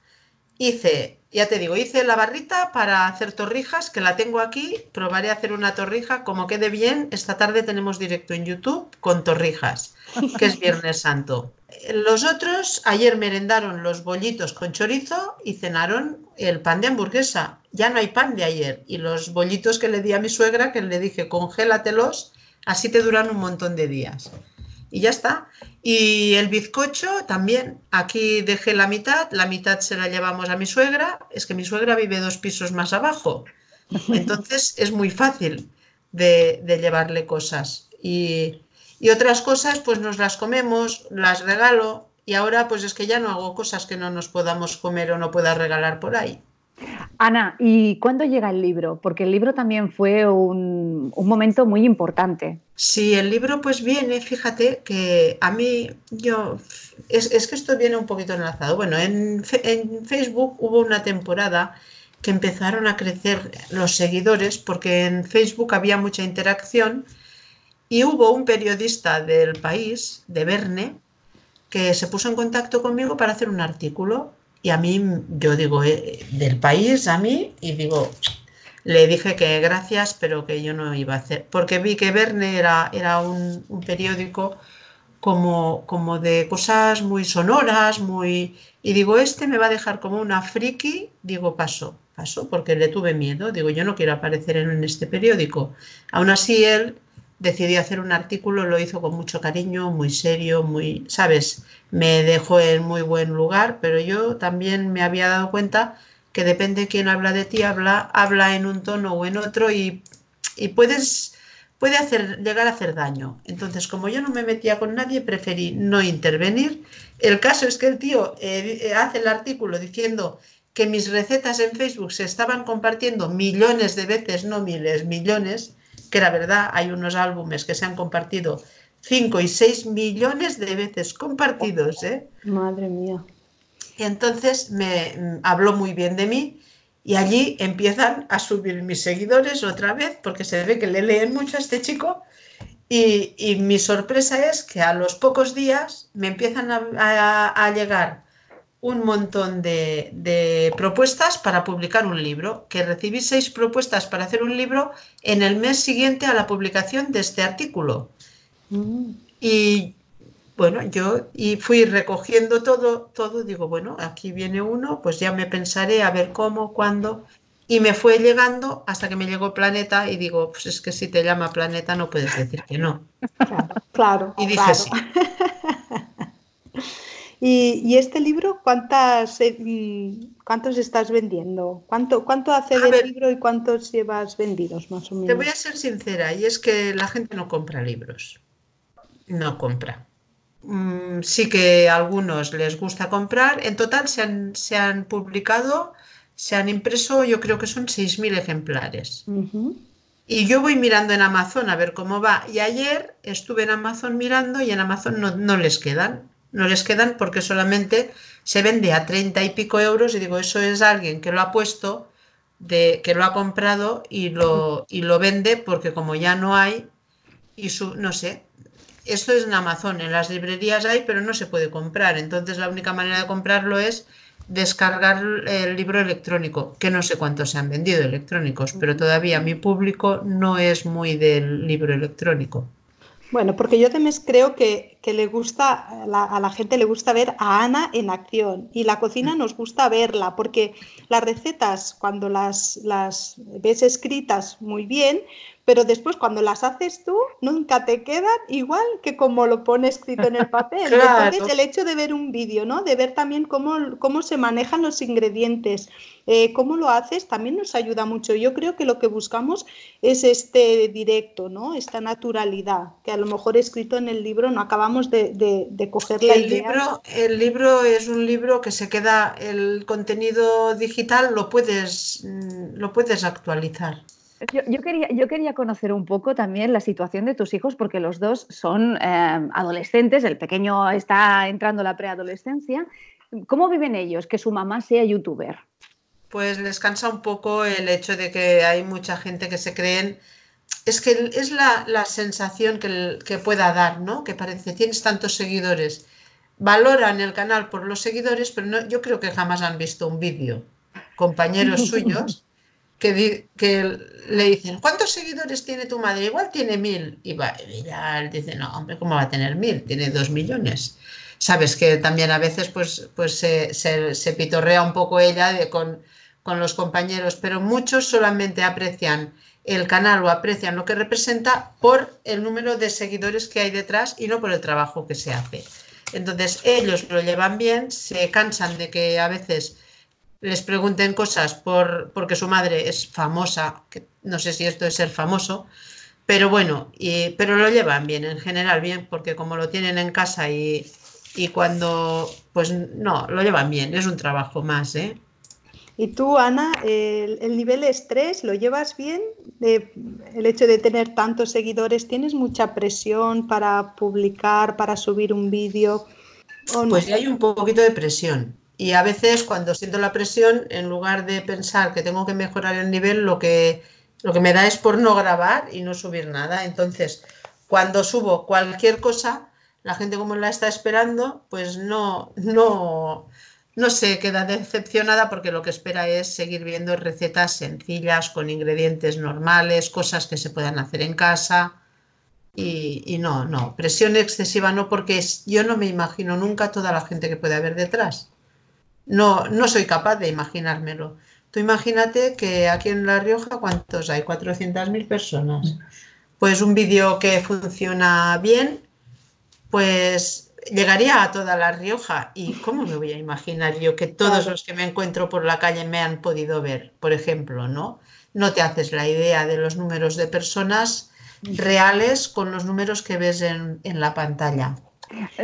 Hice ya te digo, hice la barrita para hacer torrijas, que la tengo aquí. Probaré a hacer una torrija. Como quede bien, esta tarde tenemos directo en YouTube con torrijas, que es Viernes Santo. Los otros ayer merendaron los bollitos con chorizo y cenaron el pan de hamburguesa. Ya no hay pan de ayer. Y los bollitos que le di a mi suegra, que le dije, congélatelos, así te duran un montón de días y ya está. Y el bizcocho también, aquí dejé la mitad, la mitad se la llevamos a mi suegra, es que mi suegra vive dos pisos más abajo, <laughs> entonces es muy fácil de, llevarle cosas. Y, y, otras cosas pues nos las comemos, las regalo y ahora pues es que ya no hago cosas que no nos podamos comer o no pueda regalar por ahí. Ana, ¿y cuándo llega el libro? Porque el libro también fue un, momento muy importante. Sí, el libro pues viene, fíjate que a mí, yo, es, que esto viene un poquito enlazado. Bueno, en, en, Facebook hubo una temporada que empezaron a crecer los seguidores porque en Facebook había mucha interacción y hubo un periodista del país, de Verne, que se puso en contacto conmigo para hacer un artículo. Y a mí, yo digo, eh, del país a mí, y digo, le dije que gracias, pero que yo no iba a hacer, porque vi que Verne era, era un, periódico como, como de cosas muy sonoras, muy... Y digo, este me va a dejar como una friki, digo, paso, paso, porque le tuve miedo, digo, yo no quiero aparecer en este periódico. Aún así, él decidió hacer un artículo, lo hizo con mucho cariño, muy serio, muy, ¿sabes? Me dejó en muy buen lugar, pero yo también me había dado cuenta que depende quién habla de ti, habla, habla en un tono o en otro y, y puedes, puede hacer, llegar a hacer daño. Entonces, como yo no me metía con nadie, preferí no intervenir. El caso es que el tío eh, hace el artículo diciendo que mis recetas en Facebook se estaban compartiendo millones de veces, no miles, millones, que la verdad hay unos álbumes que se han compartido 5 y 6 millones de veces compartidos. ¿eh? Madre mía. Y entonces me mm, habló muy bien de mí y allí empiezan a subir mis seguidores otra vez porque se ve que le leen mucho a este chico y, y mi sorpresa es que a los pocos días me empiezan a, a llegar un montón de, propuestas para publicar un libro, que recibí seis propuestas para hacer un libro en el mes siguiente a la publicación de este artículo. Mm. Y bueno, yo y fui recogiendo todo, todo, digo, bueno, aquí viene uno, pues ya me pensaré a ver cómo, cuándo, y me fue llegando hasta que me llegó Planeta y digo, pues es que si te llama Planeta no puedes decir que no. Claro, Y dije sí. <laughs> ¿Y, este libro cuántas, eh, cuántos estás vendiendo? ¿Cuánto, cuánto hace del libro y cuántos llevas vendidos más o menos? Te voy a ser sincera, y es que la gente no compra libros. No compra. Mm, sí que a algunos les gusta comprar. En total se han, se han publicado, se han impreso, yo creo que son 6.000 ejemplares. Y yo voy mirando en Amazon a ver cómo va. Y ayer estuve en Amazon mirando y en Amazon no, no les quedan no les quedan porque solamente se vende a 30 y pico euros y digo, eso es alguien que lo ha puesto, de, que lo ha comprado y lo, y lo vende porque como ya no hay, y su, no sé, esto es en Amazon, en las librerías hay, pero no se puede comprar. Entonces la única manera de comprarlo es descargar el libro electrónico, que no sé cuántos se han vendido electrónicos, pero todavía mi público no es muy del libro electrónico. Bueno, porque yo también creo que, le gusta, a la gente le gusta ver a Ana en acción y la cocina nos gusta verla, porque las recetas cuando las, las ves escritas muy bien, pero después cuando las haces tú nunca te quedan igual que como lo pone escrito en el <laughs> papel. Entonces el hecho de ver un vídeo, ¿no? De ver también cómo, cómo se manejan los ingredientes, eh, cómo lo haces, también nos ayuda mucho. Yo creo que lo que buscamos es este directo, ¿no? Esta naturalidad, que a lo mejor escrito en el libro no acabamos de, de, coger la el Libro, el libro es un libro que se queda, el contenido digital lo puedes, mm, lo puedes actualizar. Yo, quería, yo quería conocer un poco también la situación de tus hijos, porque los dos son eh, adolescentes, el pequeño está entrando a la preadolescencia. ¿Cómo viven ellos que su mamá sea youtuber? Pues les cansa un poco el hecho de que hay mucha gente que se creen. Es que es la, sensación que, que, pueda dar, ¿no? Que parece, tienes tantos seguidores. Valoran el canal por los seguidores, pero no, yo creo que jamás han visto un vídeo. compañeros <laughs> suyos que, le dicen, ¿cuántos seguidores tiene tu madre? Igual tiene mil. Y, va, él dice, no, hombre, ¿cómo va a tener mil? Tiene dos millones. Sabes que también a veces pues, pues se, se, pitorrea un poco ella con, con los compañeros, pero muchos solamente aprecian el canal o aprecian lo que representa por el número de seguidores que hay detrás y no por el trabajo que se hace. Entonces ellos lo llevan bien, se cansan de que a veces les pregunten cosas por, porque su madre es famosa, que no sé si esto es ser famoso, pero bueno, y, pero lo llevan bien, en general bien, porque como lo tienen en casa y, y cuando, pues no, lo llevan bien, es un trabajo más, ¿eh? Y tú, Ana, el, nivel de estrés, ¿lo llevas bien? el hecho de tener tantos seguidores, ¿tienes mucha presión para publicar, para subir un vídeo? Pues hay un poquito de presión. Y a veces cuando siento la presión, en lugar de pensar que tengo que mejorar el nivel, lo que, lo que me da es por no grabar y no subir nada. Entonces, cuando subo cualquier cosa, la gente como la está esperando, pues no, no, no se queda decepcionada porque lo que espera es seguir viendo recetas sencillas, con ingredientes normales, cosas que se puedan hacer en casa. Y, no, no, presión excesiva no, porque yo no me imagino nunca toda la gente que puede haber detrás. No, no soy capaz de imaginármelo. Tú imagínate que aquí en La Rioja, ¿cuántos hay? 400.000 personas. Pues un vídeo que funciona bien, pues llegaría a toda La Rioja y ¿cómo me voy a imaginar yo que todos los que me encuentro por la calle me han podido ver, por ejemplo, ¿no? No te haces la idea de los números de personas reales con los números que ves en, la pantalla.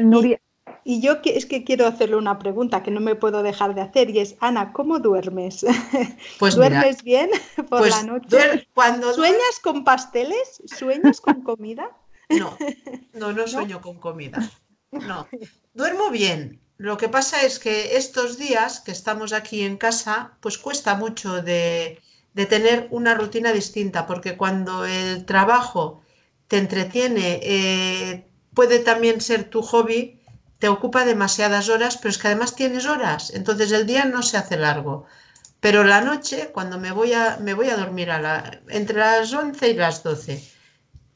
Nuria. Y, yo que, es que quiero hacerle una pregunta que no me puedo dejar de hacer y es, Ana, ¿cómo duermes? <laughs> Pues ¿Duermes bien <laughs> por pues la noche? Cuando ¿Sueñas con pasteles? ¿Sueñas con comida? <laughs> No, no, no sueño con comida. No, duermo bien. Lo que pasa es que estos días que estamos aquí en casa, pues cuesta mucho de, tener una rutina distinta, porque cuando el trabajo te entretiene, eh, puede también ser tu hobby, te ocupa demasiadas horas, pero es que además tienes horas, entonces el día no se hace largo. Pero la noche, cuando me voy a, me voy a dormir a la, entre las 11 y las 12,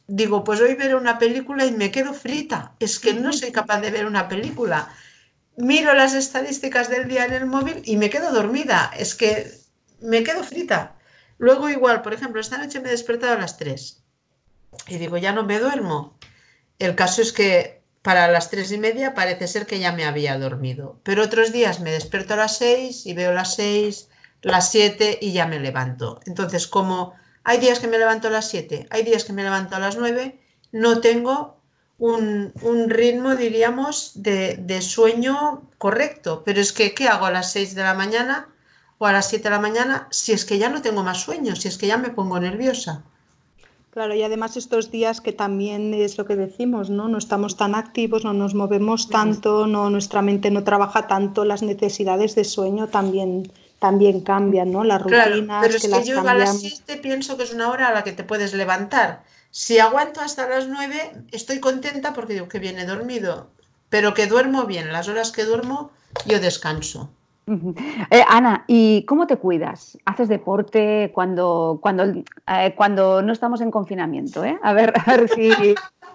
digo, pues hoy veré una película y me quedo frita. Es que no soy capaz de ver una película. Miro las estadísticas del día en el móvil y me quedo dormida. Es que me quedo frita. Luego igual, por ejemplo, esta noche me he despertado a las 3 y digo, ya no me duermo. El caso es que para las 3 y media parece ser que ya me había dormido. Pero otros días me despierto a las 6 y veo las 6, las 7 y ya me levanto. Entonces, como hay días que me levanto a las 7, hay días que me levanto a las 9, no tengo un, ritmo, diríamos, de, sueño correcto. Pero es que, ¿qué hago a las 6 de la mañana o a las 7 de la mañana si es que ya no tengo más sueño, si es que ya me pongo nerviosa? Claro, y además estos días que también es lo que decimos, ¿no? No estamos tan activos, no nos movemos tanto, no, nuestra mente no trabaja tanto, las necesidades de sueño también también cambian, ¿no? Las rutinas. pero es que, yo a las 7 pienso que es una hora a la que te puedes levantar. Si aguanto hasta las 9, estoy contenta porque digo que viene dormido, pero que duermo bien. Las horas que duermo, yo descanso. Eh, Ana, ¿y cómo te cuidas? ¿Haces deporte cuando, cuando, eh, cuando no estamos en confinamiento? Eh? A, ver, a ver si,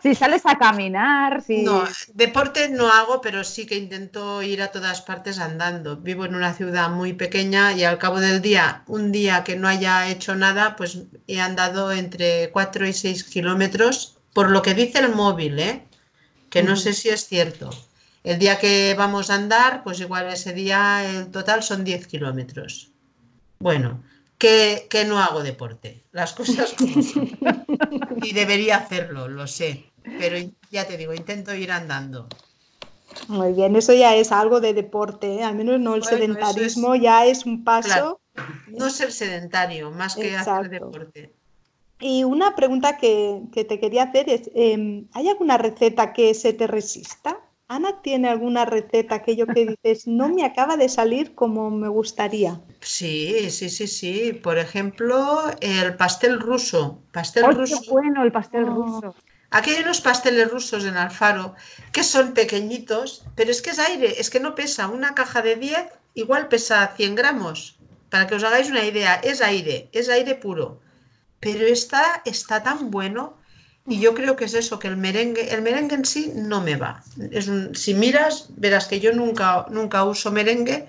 si sales a caminar, si... No, deporte no hago, pero sí que intento ir a todas partes andando. Vivo en una ciudad muy pequeña y al cabo del día, un día que no haya hecho nada, pues he andado entre 4 y 6 kilómetros, por lo que dice el móvil, ¿eh? que no sé si es cierto. El día que vamos a andar, pues igual ese día el total son 10 kilómetros. Bueno, que, que, no hago deporte, las cosas como son. Y debería hacerlo, lo sé pero ya te digo, intento ir andando. Muy bien, eso ya es algo de deporte, ¿eh? al menos no el sedentarismo, ya es un paso. no ser sedentario, más que hacer deporte. Y una pregunta que, te quería hacer es, em, ¿hay alguna receta que se te resista? ¿Ana tiene alguna receta, aquello que dices, no me acaba de salir como me gustaría? Sí, sí, sí, sí. Por ejemplo, el pastel ruso. Pastel ruso. Qué bueno el pastel oh. ruso. Aquí hay unos pasteles rusos en Alfaro que son pequeñitos, pero es que es aire, es que no pesa. Una caja de 10 igual pesa 100 gramos, para que os hagáis una idea, es aire, es aire puro. Pero está, está tan bueno y yo creo que es eso, que el merengue, el merengue en sí no me va. Es si miras, verás que yo nunca, nunca uso merengue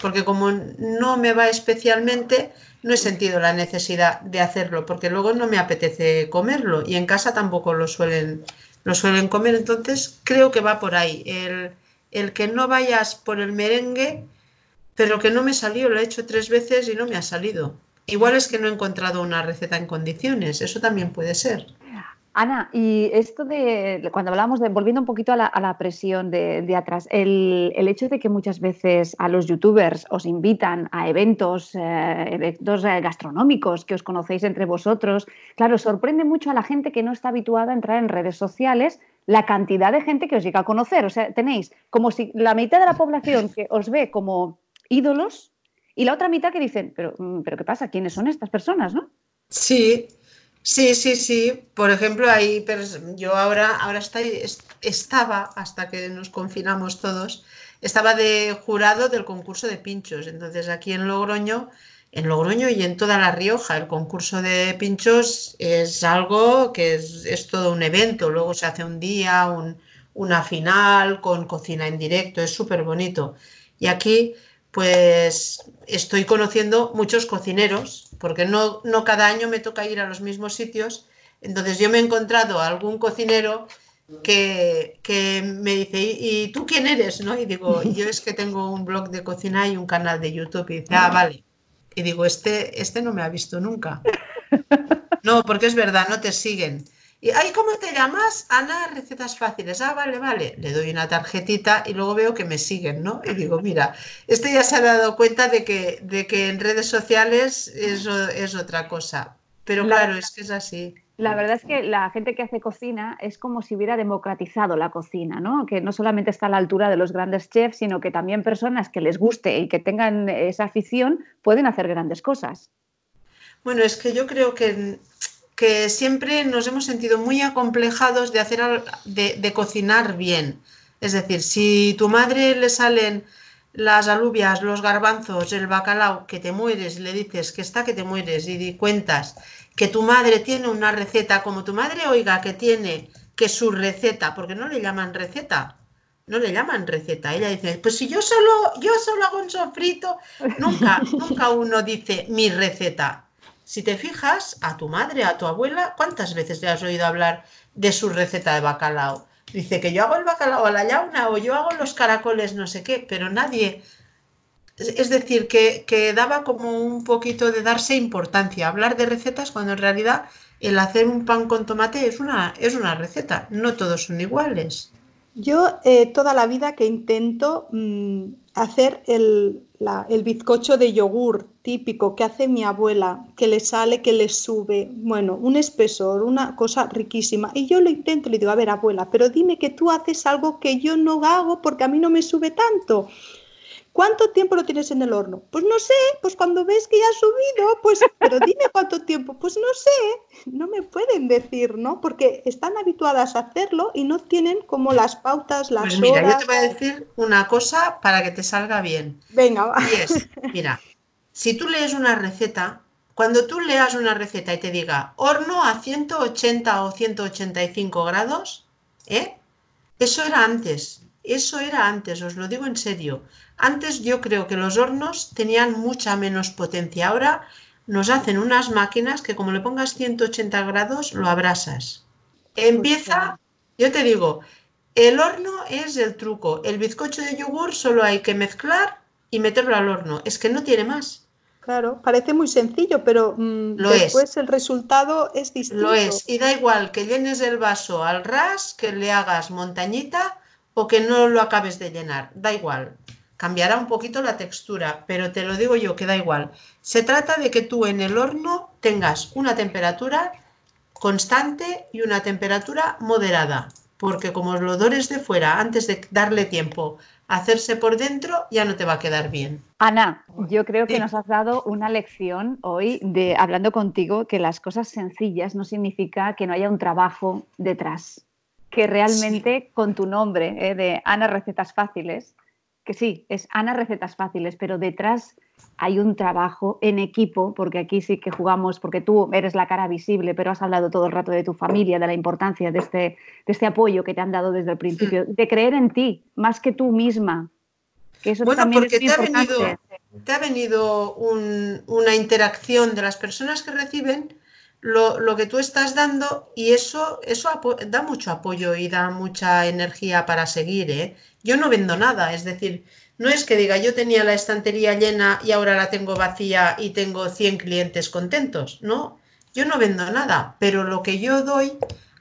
porque como no me va especialmente, no he sentido la necesidad de hacerlo, porque luego no me apetece comerlo y en casa tampoco lo suelen, lo suelen comer. Entonces creo que va por ahí. El, el que no vayas por el merengue, pero que no me salió, lo he hecho tres veces y no me ha salido. Igual es que no he encontrado una receta en condiciones, eso también puede ser. Ana, y esto de, cuando hablamos de, volviendo un poquito a la, presión de, atrás, el, hecho de que muchas veces a los youtubers os invitan a eventos, eh, eventos eh, gastronómicos que os conocéis entre vosotros, claro, sorprende mucho a la gente que no está habituada a entrar en redes sociales la cantidad de gente que os llega a conocer. O sea, tenéis como si la mitad de la población que os ve como ídolos y la otra mitad que dicen, pero, mm, pero ¿qué pasa? ¿Quiénes son estas personas, no? Sí, Sí, sí, sí. Por ejemplo, ahí yo ahora, ahora estaba, hasta que nos confinamos todos, estaba de jurado del concurso de pinchos. Entonces aquí en Logroño, en Logroño y en toda La Rioja, el concurso de pinchos es algo que es, todo un evento. Luego se hace un día, una final con cocina en directo, es súper bonito. Y aquí pues estoy conociendo muchos cocineros, porque no, no cada año me toca ir a los mismos sitios. Entonces yo me he encontrado a algún cocinero que, me dice, ¿y tú quién eres? ¿no? Y digo, <laughs> yo es que tengo un blog de cocina y un canal de YouTube. Y dice, ah, vale. Y digo, este, este no me ha visto nunca. <laughs> No, porque es verdad, no te siguen. Y, ay, ¿cómo te llamas? Ana, recetas fáciles. Ah, vale, vale. Le doy una tarjetita y luego veo que me siguen, ¿no? Y digo, mira, este ya se ha dado cuenta de que, de que en redes sociales eso es otra cosa. Pero claro, es que es así. La verdad es que la gente que hace cocina es como si hubiera democratizado la cocina, ¿no? Que no solamente está a la altura de los grandes chefs, sino que también personas que les guste y que tengan esa afición pueden hacer grandes cosas. Bueno, es que yo creo que que siempre nos hemos sentido muy acomplejados de, hacer, de, cocinar bien. Es decir, si tu madre le salen las alubias, los garbanzos, el bacalao, que te mueres, le dices que está que te mueres y di cuentas que tu madre tiene una receta, como tu madre oiga que tiene que su receta, porque no le llaman receta, no le llaman receta. Ella dice, pues si yo solo, yo solo hago un sofrito, nunca, <laughs> nunca uno dice mi receta. Si te fijas, a tu madre, a tu abuela, ¿cuántas veces le has oído hablar de su receta de bacalao? Dice que yo hago el bacalao a la llauna o yo hago los caracoles no sé qué, pero nadie... Es decir, que, que daba como un poquito de darse importancia, hablar de recetas cuando en realidad el hacer un pan con tomate es una, es una receta, no todos son iguales. Yo eh, toda la vida que intento mm, hacer el, el, bizcocho de yogur típico que hace mi abuela, que le sale, que le sube, bueno, un espesor, una cosa riquísima. Y yo lo intento, le digo, a ver, abuela, pero dime que tú haces algo que yo no hago porque a mí no me sube tanto. ¿Cuánto tiempo lo tienes en el horno? Pues no sé, pues cuando ves que ya ha subido, pues, pero dime <laughs> cuánto tiempo, pues no sé, no me pueden decir, ¿no? Porque están habituadas a hacerlo y no tienen como las pautas, las pues mira, yo te voy a decir una cosa para que te salga bien. Venga, va. Y es, mira, si tú lees una receta, cuando tú leas una receta y te diga horno a 180 o 185 grados, ¿eh? Eso era antes, eso era antes, os lo digo en serio. Antes yo creo que los hornos tenían mucha menos potencia. Ahora nos hacen unas máquinas que como le pongas 180 grados lo abrasas. Empieza, yo te digo, el horno es el truco. El bizcocho de yogur solo hay que mezclar y meterlo al horno. Es que no tiene más. Claro, parece muy sencillo, pero mm, después el resultado es distinto. Lo es, y da igual que llenes el vaso al ras, que le hagas montañita o que no lo acabes de llenar, da igual cambiará un poquito la textura, pero te lo digo yo que da igual. Se trata de que tú en el horno tengas una temperatura constante y una temperatura moderada, porque como lo dores de fuera antes de darle tiempo a hacerse por dentro, ya no te va a quedar bien. Ana, yo creo que nos has dado una lección hoy de hablando contigo que las cosas sencillas no significa que no haya un trabajo detrás, que realmente con tu nombre eh, de Ana Recetas Fáciles que sí, es Ana Recetas Fáciles, pero detrás hay un trabajo en equipo, porque aquí sí que jugamos, porque tú eres la cara visible, pero has hablado todo el rato de tu familia, de la importancia de este, de este apoyo que te han dado desde el principio, de creer en ti, más que tú misma. Que eso bueno, porque te ha, venido, te ha venido una interacción de las personas que reciben lo, que tú estás dando y eso, eso da mucho apoyo y da mucha energía para seguir. ¿eh? Yo no vendo nada, es decir, no es que diga yo tenía la estantería llena y ahora la tengo vacía y tengo 100 clientes contentos, no, yo no vendo nada, pero lo que yo doy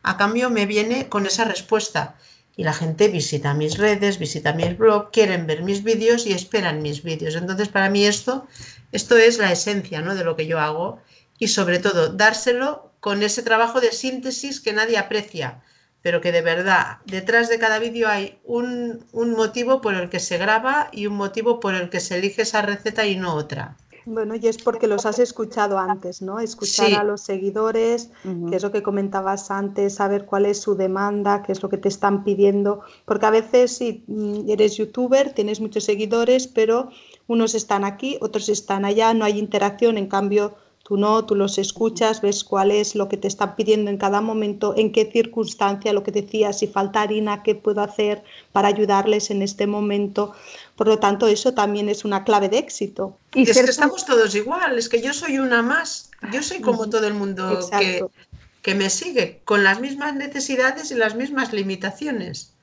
a cambio me viene con esa respuesta. Y la gente visita mis redes, visita mis blog, quieren ver mis vídeos y esperan mis vídeos. Entonces, para mí esto, esto es la esencia ¿no? de lo que yo hago y sobre todo dárselo con ese trabajo de síntesis que nadie aprecia, pero que de verdad detrás de cada vídeo hay un, motivo por el que se graba y un motivo por el que se elige esa receta y no otra. Bueno, y es porque los has escuchado antes, ¿no? Escuchar a los seguidores, que es lo que comentabas antes, saber cuál es su demanda, qué es lo que te están pidiendo, porque a veces si mm, eres youtuber, tienes muchos seguidores, pero unos están aquí, otros están allá, no hay interacción, en cambio Tú no, tú los escuchas, ves cuál es lo que te están pidiendo en cada momento, en qué circunstancia, lo que decías, si falta harina, qué puedo hacer para ayudarles en este momento. Por lo tanto, eso también es una clave de éxito. Y es que estamos todos igual, es que yo soy una más, yo soy como todo el mundo que, que me sigue, con las mismas necesidades y las mismas limitaciones.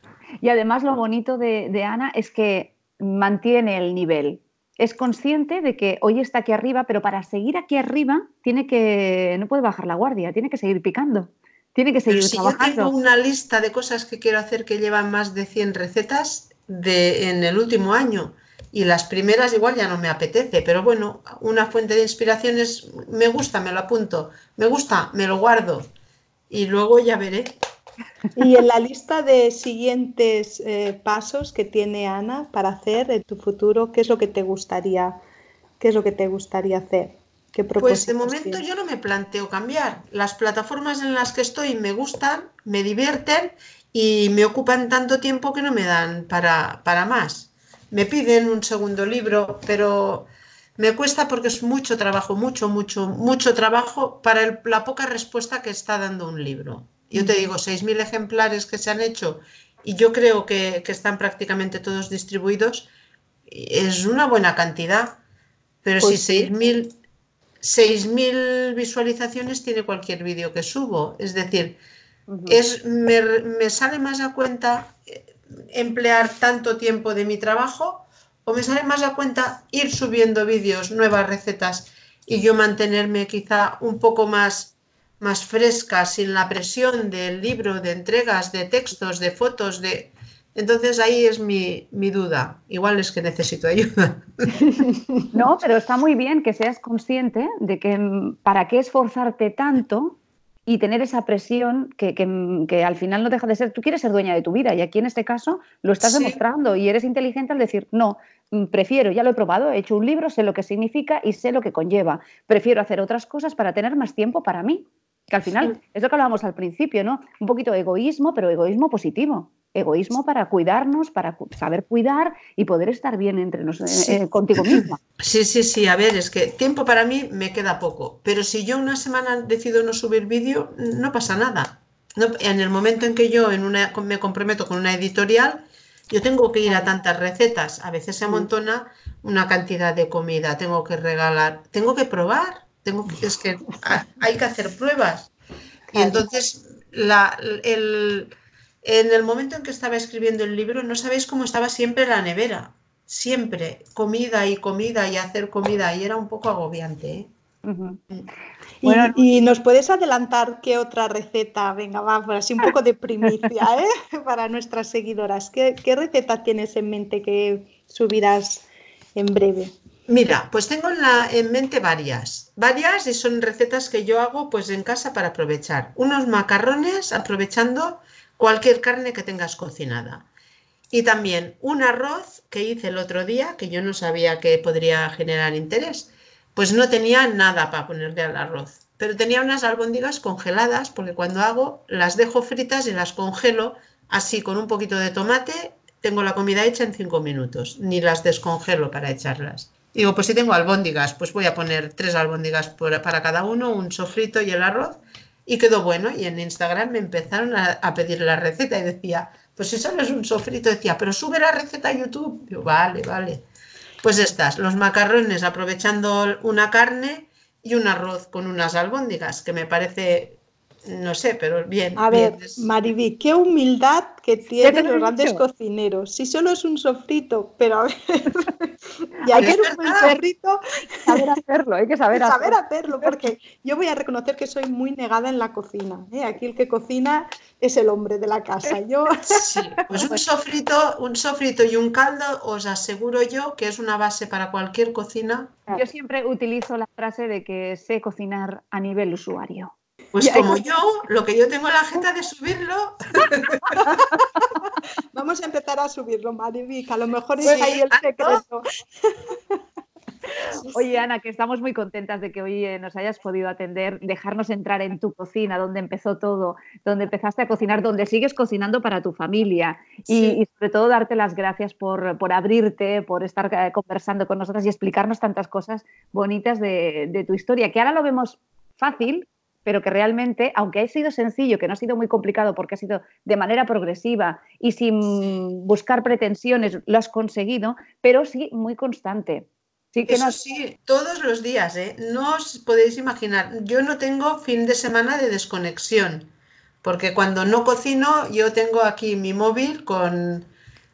Y además lo bonito de, de Ana es que mantiene el nivel es consciente de que hoy está aquí arriba, pero para seguir aquí arriba tiene que, no puede bajar la guardia, tiene que seguir picando, tiene que seguir si trabajando. Yo tengo una lista de cosas que quiero hacer que llevan más de 100 recetas de, en el último año y las primeras igual ya no me apetece, pero bueno, una fuente de inspiración es, me gusta, me lo apunto, me gusta, me lo guardo y luego ya veré. Y en la lista de siguientes eh, pasos que tiene Ana para hacer en tu futuro, ¿qué es lo que te gustaría, qué es lo que te gustaría hacer? ¿Qué pues de momento yo no me planteo cambiar. Las plataformas en las que estoy me gustan, me divierten y me ocupan tanto tiempo que no me dan para, para más. Me piden un segundo libro, pero me cuesta porque es mucho trabajo, mucho, mucho, mucho trabajo para la poca respuesta que está dando un libro. Yo te digo, 6.000 ejemplares que se han hecho y yo creo que, están prácticamente todos distribuidos, es una buena cantidad. Pero si 6.000 6.000 visualizaciones tiene cualquier vídeo que subo. Es decir, es, me, me, sale más a cuenta eh, emplear tanto tiempo de mi trabajo o me sale más a cuenta ir subiendo vídeos, nuevas recetas y yo mantenerme quizá un poco más más fresca, sin la presión del libro, de entregas, de textos, de fotos, de... Entonces ahí es mi, duda. Igual es que necesito ayuda. <laughs> No, pero está muy bien que seas consciente de que mm, para qué esforzarte tanto y tener esa presión que, al final no deja de ser, tú quieres ser dueña de tu vida y aquí en este caso lo estás demostrando y eres inteligente al decir, no, mm, prefiero, ya lo he probado, he hecho un libro, sé lo que significa y sé lo que conlleva, prefiero hacer otras cosas para tener más tiempo para mí. Que al final es lo que hablábamos al principio, ¿no? Un poquito de egoísmo, pero egoísmo positivo. Egoísmo para cuidarnos, para saber cuidar y poder estar bien entre nosotros, eh, contigo misma. <clears throat> Sí, sí, sí. A ver, es que tiempo para mí me queda poco. Pero si yo una semana decido no subir vídeo, no pasa nada. en el momento en que yo en una, me comprometo con una editorial, yo tengo que ir a tantas recetas. A veces se amontona una cantidad de comida. Tengo que regalar, tengo que probar tengo es que hay que hacer pruebas. Y entonces, la, el, en el momento en que estaba escribiendo el libro, no sabéis cómo estaba siempre la nevera. Siempre, comida y comida y hacer comida. Y era un poco agobiante. ¿eh? Mm. y, nos puedes adelantar qué otra receta, venga, va, por así un poco de primicia ¿eh? <laughs> para nuestras seguidoras. ¿Qué, ¿Qué receta tienes en mente que subirás en breve? Mira, pues tengo en, la, en mente varias, varias y son recetas que yo hago pues en casa para aprovechar. Unos macarrones aprovechando cualquier carne que tengas cocinada. Y también un arroz que hice el otro día, que yo no sabía que podría generar interés. Pues no tenía nada para ponerle al arroz, pero tenía unas albóndigas congeladas, porque cuando hago las dejo fritas y las congelo así con un poquito de tomate tengo la comida hecha en cinco minutos, ni las descongelo para echarlas. Digo, pues si tengo albóndigas, pues voy a poner tres albóndigas para cada uno, un sofrito y el arroz, y quedó bueno. Y en Instagram me empezaron a, pedir la receta y decía, pues si solo es un sofrito, decía, pero sube la receta a YouTube. Yo, vale, vale. Pues estas, los macarrones aprovechando una carne y un arroz con unas albóndigas, que me parece no sé, pero bien. A ver, Mariví, qué humildad que tienen los grandes cocineros. Si solo es un sofrito, pero a ver, <laughs> y hay que un sofrito. Saber hacerlo, hay que saber, saber hacerlo. porque yo voy a reconocer que soy muy negada en la cocina. ¿eh? Aquí el que cocina es el hombre de la casa. Yo... <laughs> Sí, pues un sofrito, un sofrito y un caldo, os aseguro yo que es una base para cualquier cocina. Yo siempre utilizo la frase de que sé cocinar a nivel usuario. Pues como yo, lo que yo tengo la agenda de subirlo. <laughs> Vamos a empezar a subirlo, Mariby, a lo mejor es ahí el secreto. Oye, Ana, que estamos muy contentas de que hoy eh, nos hayas podido atender, dejarnos entrar en tu cocina, donde empezó todo, donde empezaste a cocinar, donde sigues cocinando para tu familia y, sobre todo darte las gracias por, abrirte, por estar eh, conversando con nosotras y explicarnos tantas cosas bonitas de, de tu historia, que ahora lo vemos fácil, pero que realmente, aunque ha sido sencillo, que no ha sido muy complicado porque ha sido de manera progresiva y sin buscar pretensiones, lo has conseguido, pero sí muy constante. Sí, que Eso sí, todos los días, ¿eh? no os podéis imaginar. Yo no tengo fin de semana de desconexión, porque cuando no cocino, yo tengo aquí mi móvil con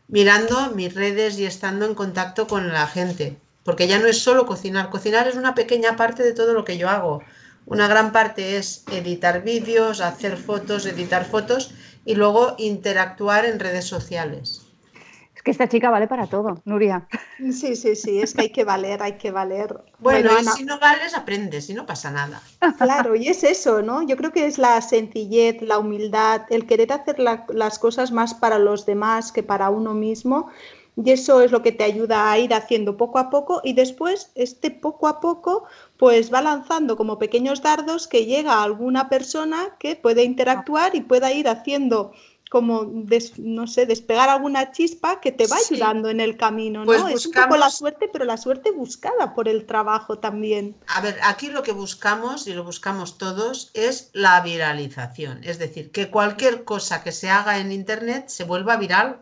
mirando mis redes y estando en contacto con la gente, porque ya no es solo cocinar, cocinar es una pequeña parte de todo lo que yo hago. Una gran parte es editar vídeos, hacer fotos, editar fotos y luego interactuar en redes sociales. Es que esta chica vale para todo, Nuria. Sí, sí, sí, es que hay que valer, hay que valer. <laughs> Bueno, y si no vales, aprendes y no pasa nada. Claro, y es eso, ¿no? Yo creo que es la sencillez, la humildad, el querer hacer las cosas más para los demás que para uno mismo. Y eso es lo que te ayuda a ir haciendo poco a poco y después este poco a poco pues va lanzando como pequeños dardos que llega a alguna persona que puede interactuar y pueda ir haciendo como, no sé, despegar alguna chispa que te va ayudando en el camino, ¿no? Pues es un poco la suerte, pero la suerte buscada por el trabajo también. A ver, aquí lo que buscamos, y lo buscamos todos, es la viralización. Es decir, que cualquier cosa que se haga en Internet se vuelva viral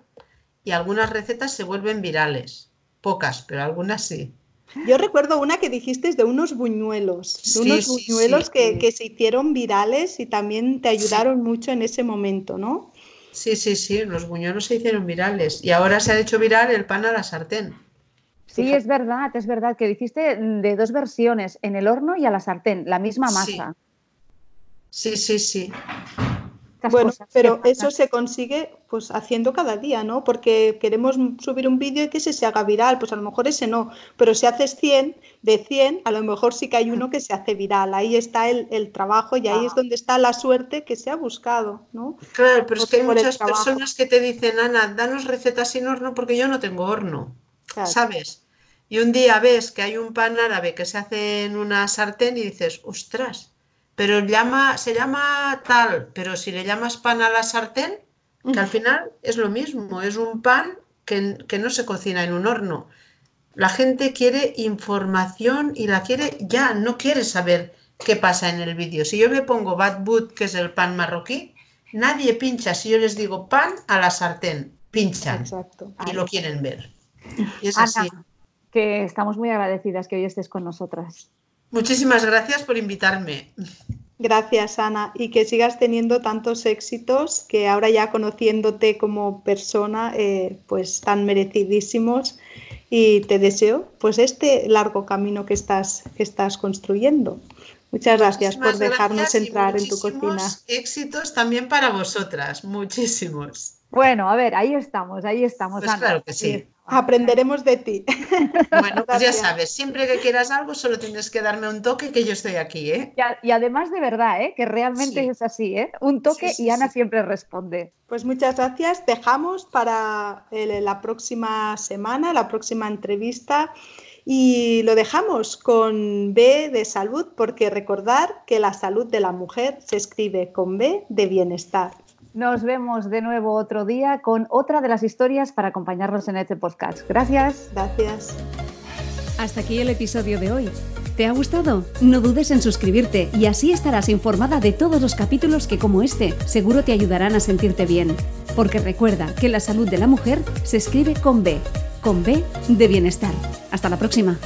y algunas recetas se vuelven virales. Pocas, pero algunas sí. Yo recuerdo una que dijiste de unos buñuelos, de unos buñuelos que, que, se hicieron virales y también te ayudaron mucho en ese momento, ¿no? Sí, sí, sí, los buñuelos se hicieron virales y ahora se ha hecho viral el pan a la sartén. Sí, es verdad, es verdad que dijiste de dos versiones, en el horno y a la sartén, la misma masa. Sí, sí, sí bueno, pero eso se consigue pues haciendo cada día, ¿no? Porque queremos subir un vídeo y que ese se haga viral, pues a lo mejor ese no, pero si haces 100, de 100, a lo mejor sí que hay uno que se hace viral, ahí está el, trabajo y ahí es donde está la suerte que se ha buscado, ¿no? Claro, pero es que hay muchas personas que te dicen, Ana, danos recetas sin horno porque yo no tengo horno, ¿sabes? Y un día ves que hay un pan árabe que se hace en una sartén y dices, ostras, pero llama, se llama tal, pero si le llamas pan a la sartén, que al final es lo mismo, es un pan que, que, no se cocina en un horno. La gente quiere información y la quiere ya, no quiere saber qué pasa en el vídeo. Si yo me pongo Bad Boot, que es el pan marroquí, nadie pincha. Si yo les digo pan a la sartén, pinchan Exacto. y lo quieren ver. Y es así. Que estamos muy agradecidas que hoy estés con nosotras. Muchísimas gracias por invitarme. Gracias, Ana, y que sigas teniendo tantos éxitos que ahora ya conociéndote como persona, eh, pues tan merecidísimos. Y te deseo pues este largo camino que estás, que estás construyendo. Muchas gracias por dejarnos entrar en tu cocina. Éxitos también para vosotras, muchísimos. Bueno, a ver, ahí estamos, ahí estamos. Pues claro que sí. Aprenderemos de ti. <laughs> Bueno, pues ya sabes, siempre que quieras algo, solo tienes que darme un toque que yo estoy aquí, ¿eh? Y, además de verdad, ¿eh? Que realmente es así, ¿eh? Un toque y Ana siempre responde. Pues muchas gracias. Dejamos para la próxima semana, la próxima entrevista. Y lo dejamos con B de salud, porque recordar que la salud de la mujer se escribe con B de bienestar. Nos vemos de nuevo otro día con otra de las historias para acompañarnos en este podcast. Gracias. Gracias. Hasta aquí el episodio de hoy. ¿Te ha gustado? No dudes en suscribirte y así estarás informada de todos los capítulos que como este seguro te ayudarán a sentirte bien. Porque recuerda que la salud de la mujer se escribe con B, con B de bienestar. Hasta la próxima.